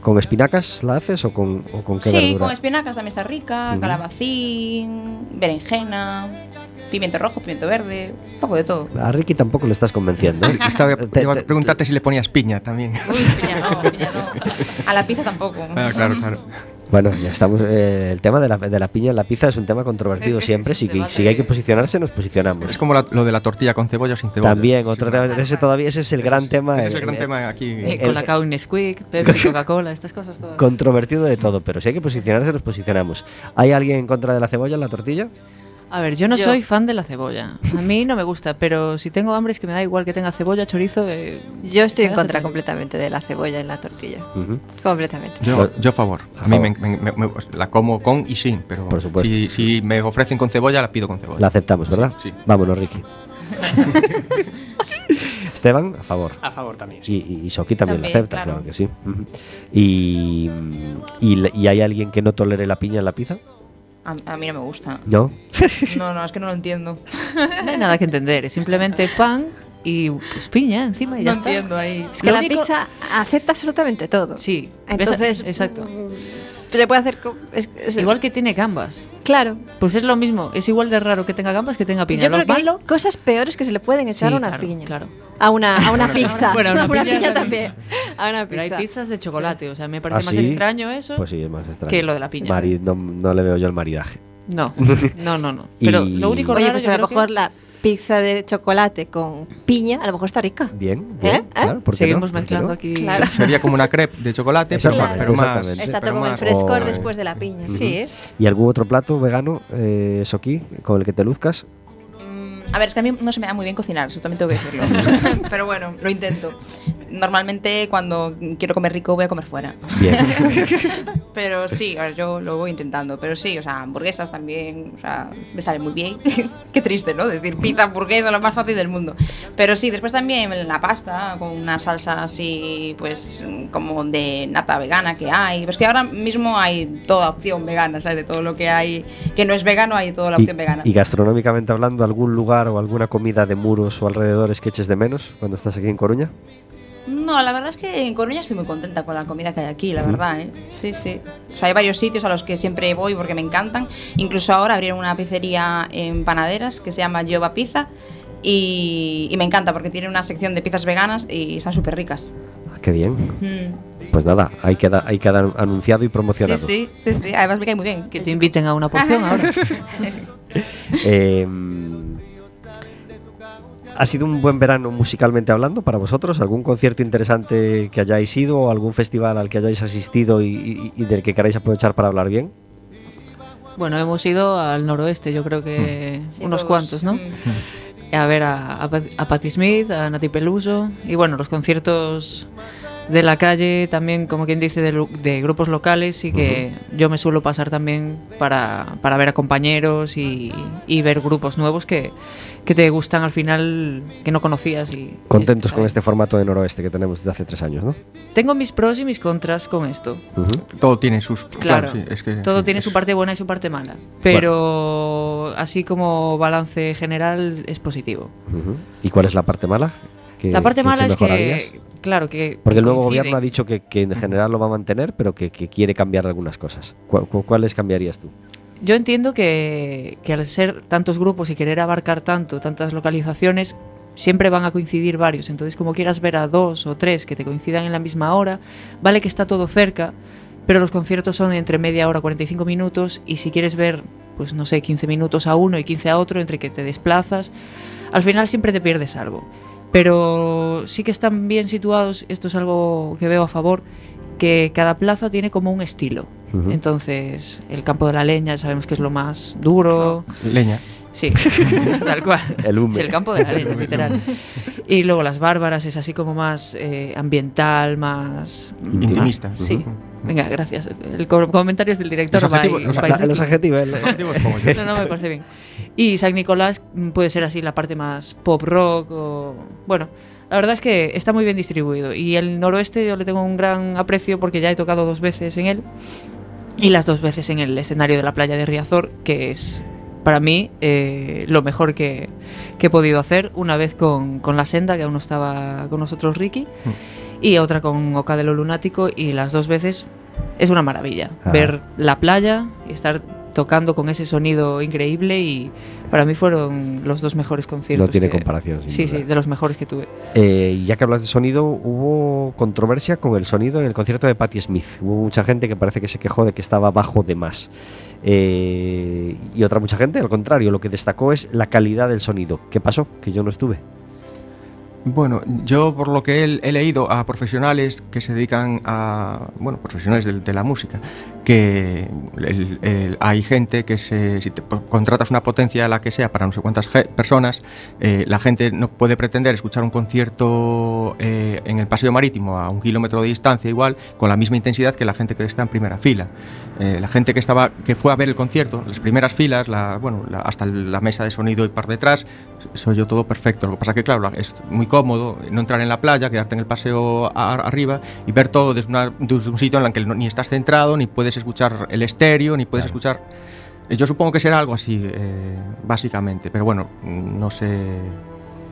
[SPEAKER 1] ¿Con espinacas la haces o con, o con qué
[SPEAKER 4] Sí,
[SPEAKER 1] verdura?
[SPEAKER 4] con espinacas también está rica, calabacín, berenjena, pimiento rojo, pimiento verde, un poco de todo.
[SPEAKER 1] A Ricky tampoco le estás convenciendo. ¿eh? <laughs>
[SPEAKER 6] Estaba, iba a
[SPEAKER 1] te-
[SPEAKER 6] preguntarte si le ponías piña también.
[SPEAKER 4] Uy, piña no, piña no. A la pizza tampoco.
[SPEAKER 6] Ah, claro, claro.
[SPEAKER 1] Bueno, ya estamos. eh, el tema de la, de la piña en la pizza es un tema controvertido siempre. Si, si hay que posicionarse, nos posicionamos.
[SPEAKER 6] Es como la- lo de la tortilla con cebolla o sin cebolla.
[SPEAKER 1] También, otro
[SPEAKER 6] Sí.
[SPEAKER 1] tema, ese todavía ese es el
[SPEAKER 6] Ese
[SPEAKER 1] gran
[SPEAKER 6] es-
[SPEAKER 1] tema.
[SPEAKER 6] ese es el gran tema aquí.
[SPEAKER 3] Eh,
[SPEAKER 1] el-
[SPEAKER 3] Colacao Nesquik, Pepsi, <laughs> Coca-Cola, estas cosas todas.
[SPEAKER 1] Controvertido de todo, pero si hay que posicionarse, nos posicionamos. ¿Hay alguien en contra de la cebolla en la tortilla?
[SPEAKER 3] A ver, yo no
[SPEAKER 2] Yo.
[SPEAKER 3] soy fan de la cebolla. A mí no me gusta, pero si tengo hambre es que me da igual que tenga cebolla, chorizo. eh,
[SPEAKER 2] Yo estoy en contra completamente de la cebolla en la tortilla. Completamente.
[SPEAKER 6] Yo, yo a favor.
[SPEAKER 1] A
[SPEAKER 6] A mí
[SPEAKER 1] favor.
[SPEAKER 6] me, me- me- la como con y sin, pero
[SPEAKER 1] Por supuesto.
[SPEAKER 6] Si, si me ofrecen con cebolla, la pido con cebolla.
[SPEAKER 1] La aceptamos, ¿verdad?
[SPEAKER 6] Sí.
[SPEAKER 1] Vámonos, Ricky. <laughs> Esteban, a favor.
[SPEAKER 8] A favor también, sí.
[SPEAKER 1] Y, y, Soki también,
[SPEAKER 4] También,
[SPEAKER 1] lo acepta,
[SPEAKER 4] claro.
[SPEAKER 1] claro que sí. Y, y, ¿Y hay alguien que no tolere la piña en la pizza?
[SPEAKER 4] A, a mí no me gusta.
[SPEAKER 1] ¿No?
[SPEAKER 4] No, no, es que no lo entiendo. <laughs>
[SPEAKER 3] No hay nada que entender, es simplemente pan y pues, piña encima y ya
[SPEAKER 4] no
[SPEAKER 3] está.
[SPEAKER 4] entiendo ahí.
[SPEAKER 2] Es que
[SPEAKER 3] Lo
[SPEAKER 2] la
[SPEAKER 3] único-
[SPEAKER 2] pizza acepta absolutamente todo.
[SPEAKER 3] Sí.
[SPEAKER 2] Entonces,
[SPEAKER 3] exacto.
[SPEAKER 2] Se puede hacer. co- es- es-
[SPEAKER 3] Igual que tiene gambas.
[SPEAKER 2] Claro.
[SPEAKER 3] Pues es lo mismo, es igual de raro que tenga gambas que tenga piña.
[SPEAKER 2] Yo
[SPEAKER 3] Lo
[SPEAKER 2] creo que hay cosas peores que se le pueden echar
[SPEAKER 3] Sí,
[SPEAKER 2] a una
[SPEAKER 3] claro,
[SPEAKER 2] piña.
[SPEAKER 3] claro.
[SPEAKER 2] A una, a una pizza. <laughs>
[SPEAKER 3] Bueno, <laughs> a una piña <laughs>
[SPEAKER 2] también. A una
[SPEAKER 3] Pero hay
[SPEAKER 2] pizza.
[SPEAKER 3] pizzas de chocolate, o sea, me
[SPEAKER 1] ¿Ah,
[SPEAKER 3] parece más
[SPEAKER 1] sí?
[SPEAKER 3] extraño eso
[SPEAKER 1] Pues sí, es más extraño.
[SPEAKER 3] que lo de la piña.
[SPEAKER 1] Mari- no, no le veo yo el maridaje.
[SPEAKER 3] No, no, no, no. Pero
[SPEAKER 1] Y-
[SPEAKER 3] lo único
[SPEAKER 2] Oye,
[SPEAKER 3] raro
[SPEAKER 2] pues a lo mejor
[SPEAKER 3] que
[SPEAKER 2] la pizza de chocolate con piña, a lo mejor está rica.
[SPEAKER 1] Bien, bien.
[SPEAKER 2] ¿Eh?
[SPEAKER 1] Claro, ¿por qué
[SPEAKER 3] seguimos
[SPEAKER 1] no? ¿Por qué
[SPEAKER 3] mezclando
[SPEAKER 1] no?
[SPEAKER 3] aquí.
[SPEAKER 2] Claro.
[SPEAKER 6] Sería como una crepe de chocolate, pero, pero más.
[SPEAKER 1] exactamente.
[SPEAKER 2] Está todo como en
[SPEAKER 6] más-
[SPEAKER 2] frescor después de la piña. Sí, ¿eh?
[SPEAKER 1] ¿Y algún otro plato vegano, eh, Soki, con el que te luzcas?
[SPEAKER 4] A ver, es que a mí no se me da muy bien cocinar, eso también tengo que decirlo. <laughs> Pero bueno, lo intento. Normalmente cuando quiero comer rico voy a comer fuera.
[SPEAKER 1] Bien. <laughs>
[SPEAKER 4] Pero sí, a ver, yo lo voy intentando. Pero sí, o sea, hamburguesas también, o sea, me sale muy bien. <laughs> Qué triste, ¿no? Decir pizza, hamburguesa, lo más fácil del mundo. Pero sí, después también la pasta con una salsa así, pues como de nata vegana que hay. Pues que ahora mismo hay toda opción vegana, ¿sabes? De todo lo que hay que no es vegano, hay toda la
[SPEAKER 1] y,
[SPEAKER 4] opción vegana.
[SPEAKER 1] y gastronómicamente hablando, ¿algún lugar o alguna comida de muros o alrededores que eches de menos cuando estás aquí en Coruña?
[SPEAKER 4] No, la verdad es que en Coruña estoy muy contenta con la comida que hay aquí, la verdad, ¿eh? Sí, sí. O sea, hay varios sitios a los que siempre voy porque me encantan. Incluso ahora abrieron una pizzería en Panaderas que se llama Giova Pizza y, y me encanta porque tiene una sección de pizzas veganas y están súper ricas.
[SPEAKER 1] Ah, qué bien.
[SPEAKER 4] Mm.
[SPEAKER 1] Pues nada, ahí queda, ahí queda anunciado y
[SPEAKER 4] Sí,
[SPEAKER 1] promocionado.
[SPEAKER 4] sí, sí, sí. Además me cae muy bien.
[SPEAKER 3] Que te inviten a una porción <laughs> ahora. <laughs>
[SPEAKER 1] Eh, ¿Ha sido un buen verano musicalmente hablando para vosotros? ¿Algún concierto interesante que hayáis ido o algún festival al que hayáis asistido y, y- y del que queráis aprovechar para hablar bien?
[SPEAKER 3] Bueno, hemos ido al noroeste, yo creo que
[SPEAKER 4] Sí,
[SPEAKER 3] unos
[SPEAKER 4] todos.
[SPEAKER 3] cuantos, ¿no?
[SPEAKER 4] Mm.
[SPEAKER 3] A ver a, a, a Patti Smith, a Nati Peluso y bueno, los conciertos de la calle también, como quien dice, de, lu- de grupos locales y que yo me suelo pasar también para, para ver a compañeros y, y ver grupos nuevos que, que te gustan al final, que no conocías. y
[SPEAKER 1] Contentos
[SPEAKER 3] y-
[SPEAKER 1] con este formato de noroeste que tenemos desde hace tres años, ¿no?
[SPEAKER 3] Tengo mis pros y mis contras con esto.
[SPEAKER 6] Todo tiene sus.
[SPEAKER 3] Claro,
[SPEAKER 6] sí, es que,
[SPEAKER 3] todo
[SPEAKER 6] sí,
[SPEAKER 3] tiene
[SPEAKER 6] es-
[SPEAKER 3] su parte buena y su parte mala, pero así como balance general es positivo.
[SPEAKER 1] ¿Y cuál es la parte mala? ¿Qué-
[SPEAKER 3] La parte mala es que, claro, que
[SPEAKER 1] Porque el nuevo gobierno ha dicho que, que en general lo va a mantener, pero que, que quiere cambiar algunas cosas. ¿Cu- cu- ¿Cuáles cambiarías tú?
[SPEAKER 3] Yo entiendo que, que al ser tantos grupos y querer abarcar tanto, tantas localizaciones, siempre van a coincidir varios. Entonces, como quieras ver a dos o tres que te coincidan en la misma hora, vale que está todo cerca, pero los conciertos son entre media hora, 45 minutos, y si quieres ver, pues no sé, 15 minutos a uno y 15 a otro, entre que te desplazas, al final siempre te pierdes algo. Pero sí que están bien situados, esto es algo que veo a favor, que cada plaza tiene como un estilo. Entonces, el campo de la leña sabemos que es lo más duro.
[SPEAKER 6] Leña.
[SPEAKER 3] Sí, <laughs> tal cual.
[SPEAKER 1] El.
[SPEAKER 3] Es el campo de la leña, literal. Y luego las bárbaras es así como más eh, ambiental, más...
[SPEAKER 6] Intimista.
[SPEAKER 3] Sí.
[SPEAKER 6] Ujú.
[SPEAKER 3] Venga, gracias. El co- comentario es del director.
[SPEAKER 6] Los
[SPEAKER 3] va
[SPEAKER 6] adjetivos-
[SPEAKER 3] y-
[SPEAKER 6] los
[SPEAKER 1] los adjetivos. <laughs>
[SPEAKER 3] no, no, me parece bien. Y San Nicolás mm, puede ser así la parte más pop rock o... Bueno, la verdad es que está muy bien distribuido. Y el noroeste yo le tengo un gran aprecio porque ya he tocado dos veces en él. Y las dos veces en el escenario de la playa de Riazor, que es para mí eh, lo mejor que, que he podido hacer. Una vez con, con La Senda, que aún no estaba con nosotros Ricky. Y otra con Oca de lo Lunático. Y las dos veces es una maravilla.
[SPEAKER 1] Ah.
[SPEAKER 3] Ver la playa y estar tocando con ese sonido increíble y para mí fueron los dos mejores conciertos.
[SPEAKER 1] No tiene
[SPEAKER 3] que-
[SPEAKER 1] comparación,
[SPEAKER 3] Sí,
[SPEAKER 1] duda.
[SPEAKER 3] sí, de los mejores que tuve.
[SPEAKER 1] Eh, ya que hablas de sonido, hubo controversia con el sonido en el concierto de Patti Smith. Hubo mucha gente que parece que se quejó de que estaba bajo de más. Eh, y otra mucha gente, al contrario, lo que destacó es la calidad del sonido. ¿Qué pasó? Que yo no estuve.
[SPEAKER 6] Bueno, yo por lo que he, he leído a profesionales que se dedican a, bueno, profesionales de, la música, que hay gente que se, si te contratas una potencia la que sea para no sé cuántas personas, eh, la gente no puede pretender escuchar un concierto eh, en el paseo marítimo a un kilómetro de distancia igual, con la misma intensidad que la gente que está en primera fila. Eh, la gente que estaba, que fue a ver el concierto, las primeras filas, la, bueno, la- hasta la mesa de sonido y par detrás, soy yo todo perfecto. Lo que pasa que, claro, la- es muy cómodo no entrar en la playa, quedarte en el paseo a- arriba y ver todo desde, una- desde un sitio en el que no- ni estás centrado, ni puedes escuchar el estéreo, ni puedes escuchar... Eh, Yo supongo que será algo así, eh, básicamente, pero bueno, no sé,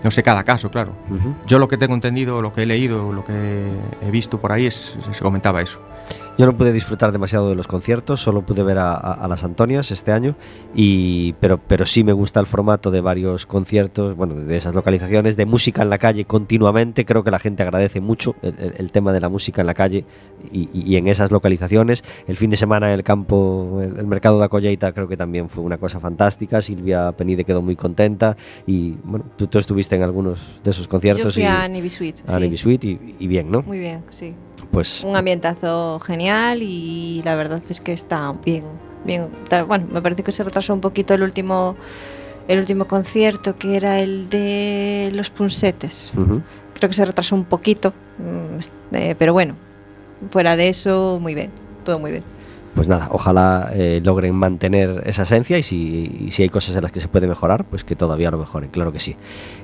[SPEAKER 6] no sé cada caso, claro. Yo lo que tengo entendido, lo que he leído, lo que he visto por ahí, es, se comentaba eso.
[SPEAKER 1] Yo no pude disfrutar demasiado de los conciertos, solo pude ver a, a- a las Antonias este año, y, pero, pero sí me gusta el formato de varios conciertos, bueno, de esas localizaciones, de música en la calle continuamente. Creo que la gente agradece mucho el, el- el tema de la música en la calle y, y- y en esas localizaciones. El fin de semana en el campo, el, el mercado de Acolleita, creo que también fue una cosa fantástica. Silvia Penide quedó muy contenta y bueno, tú, tú estuviste en algunos de esos
[SPEAKER 2] Yo
[SPEAKER 1] conciertos.
[SPEAKER 2] fui
[SPEAKER 1] y,
[SPEAKER 2] a Navy Suite.
[SPEAKER 1] a
[SPEAKER 2] sí.
[SPEAKER 1] Suite y, y bien, ¿no?
[SPEAKER 2] Muy bien, sí.
[SPEAKER 1] Pues
[SPEAKER 2] Un ambientazo genial y la verdad es que está bien. bien bueno, me parece que se retrasó un poquito el último el último concierto que era el de los punsetes. Creo que se retrasó un poquito, mm, es- eh, pero bueno, fuera de eso, muy bien, todo muy bien.
[SPEAKER 1] Pues nada, ojalá eh, logren mantener esa esencia y si, si hay cosas en las que se puede mejorar, pues que todavía lo mejoren, claro que sí.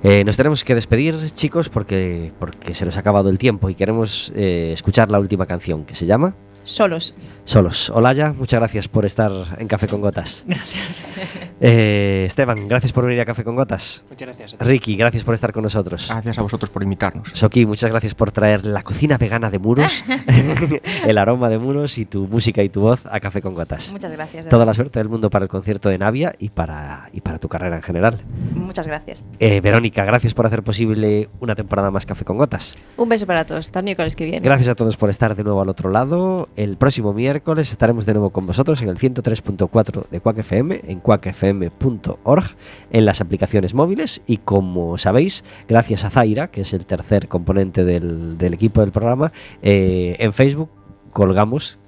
[SPEAKER 1] Eh, nos tenemos que despedir, chicos, porque, porque se nos ha acabado el tiempo y queremos eh, escuchar la última canción que se llama
[SPEAKER 4] Solos.
[SPEAKER 1] Solos. Olaya, muchas gracias por estar en Café con Gotas.
[SPEAKER 3] Gracias. <laughs>
[SPEAKER 1] Eh, Esteban, gracias por venir a Café con Gotas.
[SPEAKER 8] Muchas gracias. a ti.
[SPEAKER 1] Ricky, gracias por estar con nosotros.
[SPEAKER 6] Gracias a vosotros por invitarnos.
[SPEAKER 1] Soki, muchas gracias por traer la cocina vegana de Muros, <laughs> <laughs> el aroma de Muros y tu música y tu voz a Café con Gotas.
[SPEAKER 4] Muchas gracias.
[SPEAKER 1] Toda la suerte del mundo para el concierto de Navia y para, y para tu carrera en general.
[SPEAKER 4] Muchas gracias.
[SPEAKER 1] Eh, Verónica, gracias por hacer posible una temporada más Café con Gotas.
[SPEAKER 2] Un beso para todos, hasta el miércoles que viene.
[SPEAKER 1] Gracias a todos por estar de nuevo al otro lado. El próximo miércoles estaremos de nuevo con vosotros en el 103.4 de Quack FM, en quackfm.org, en las aplicaciones móviles. Y como sabéis, gracias a Zaira, que es el tercer componente del, equipo del programa, eh, en Facebook colgamos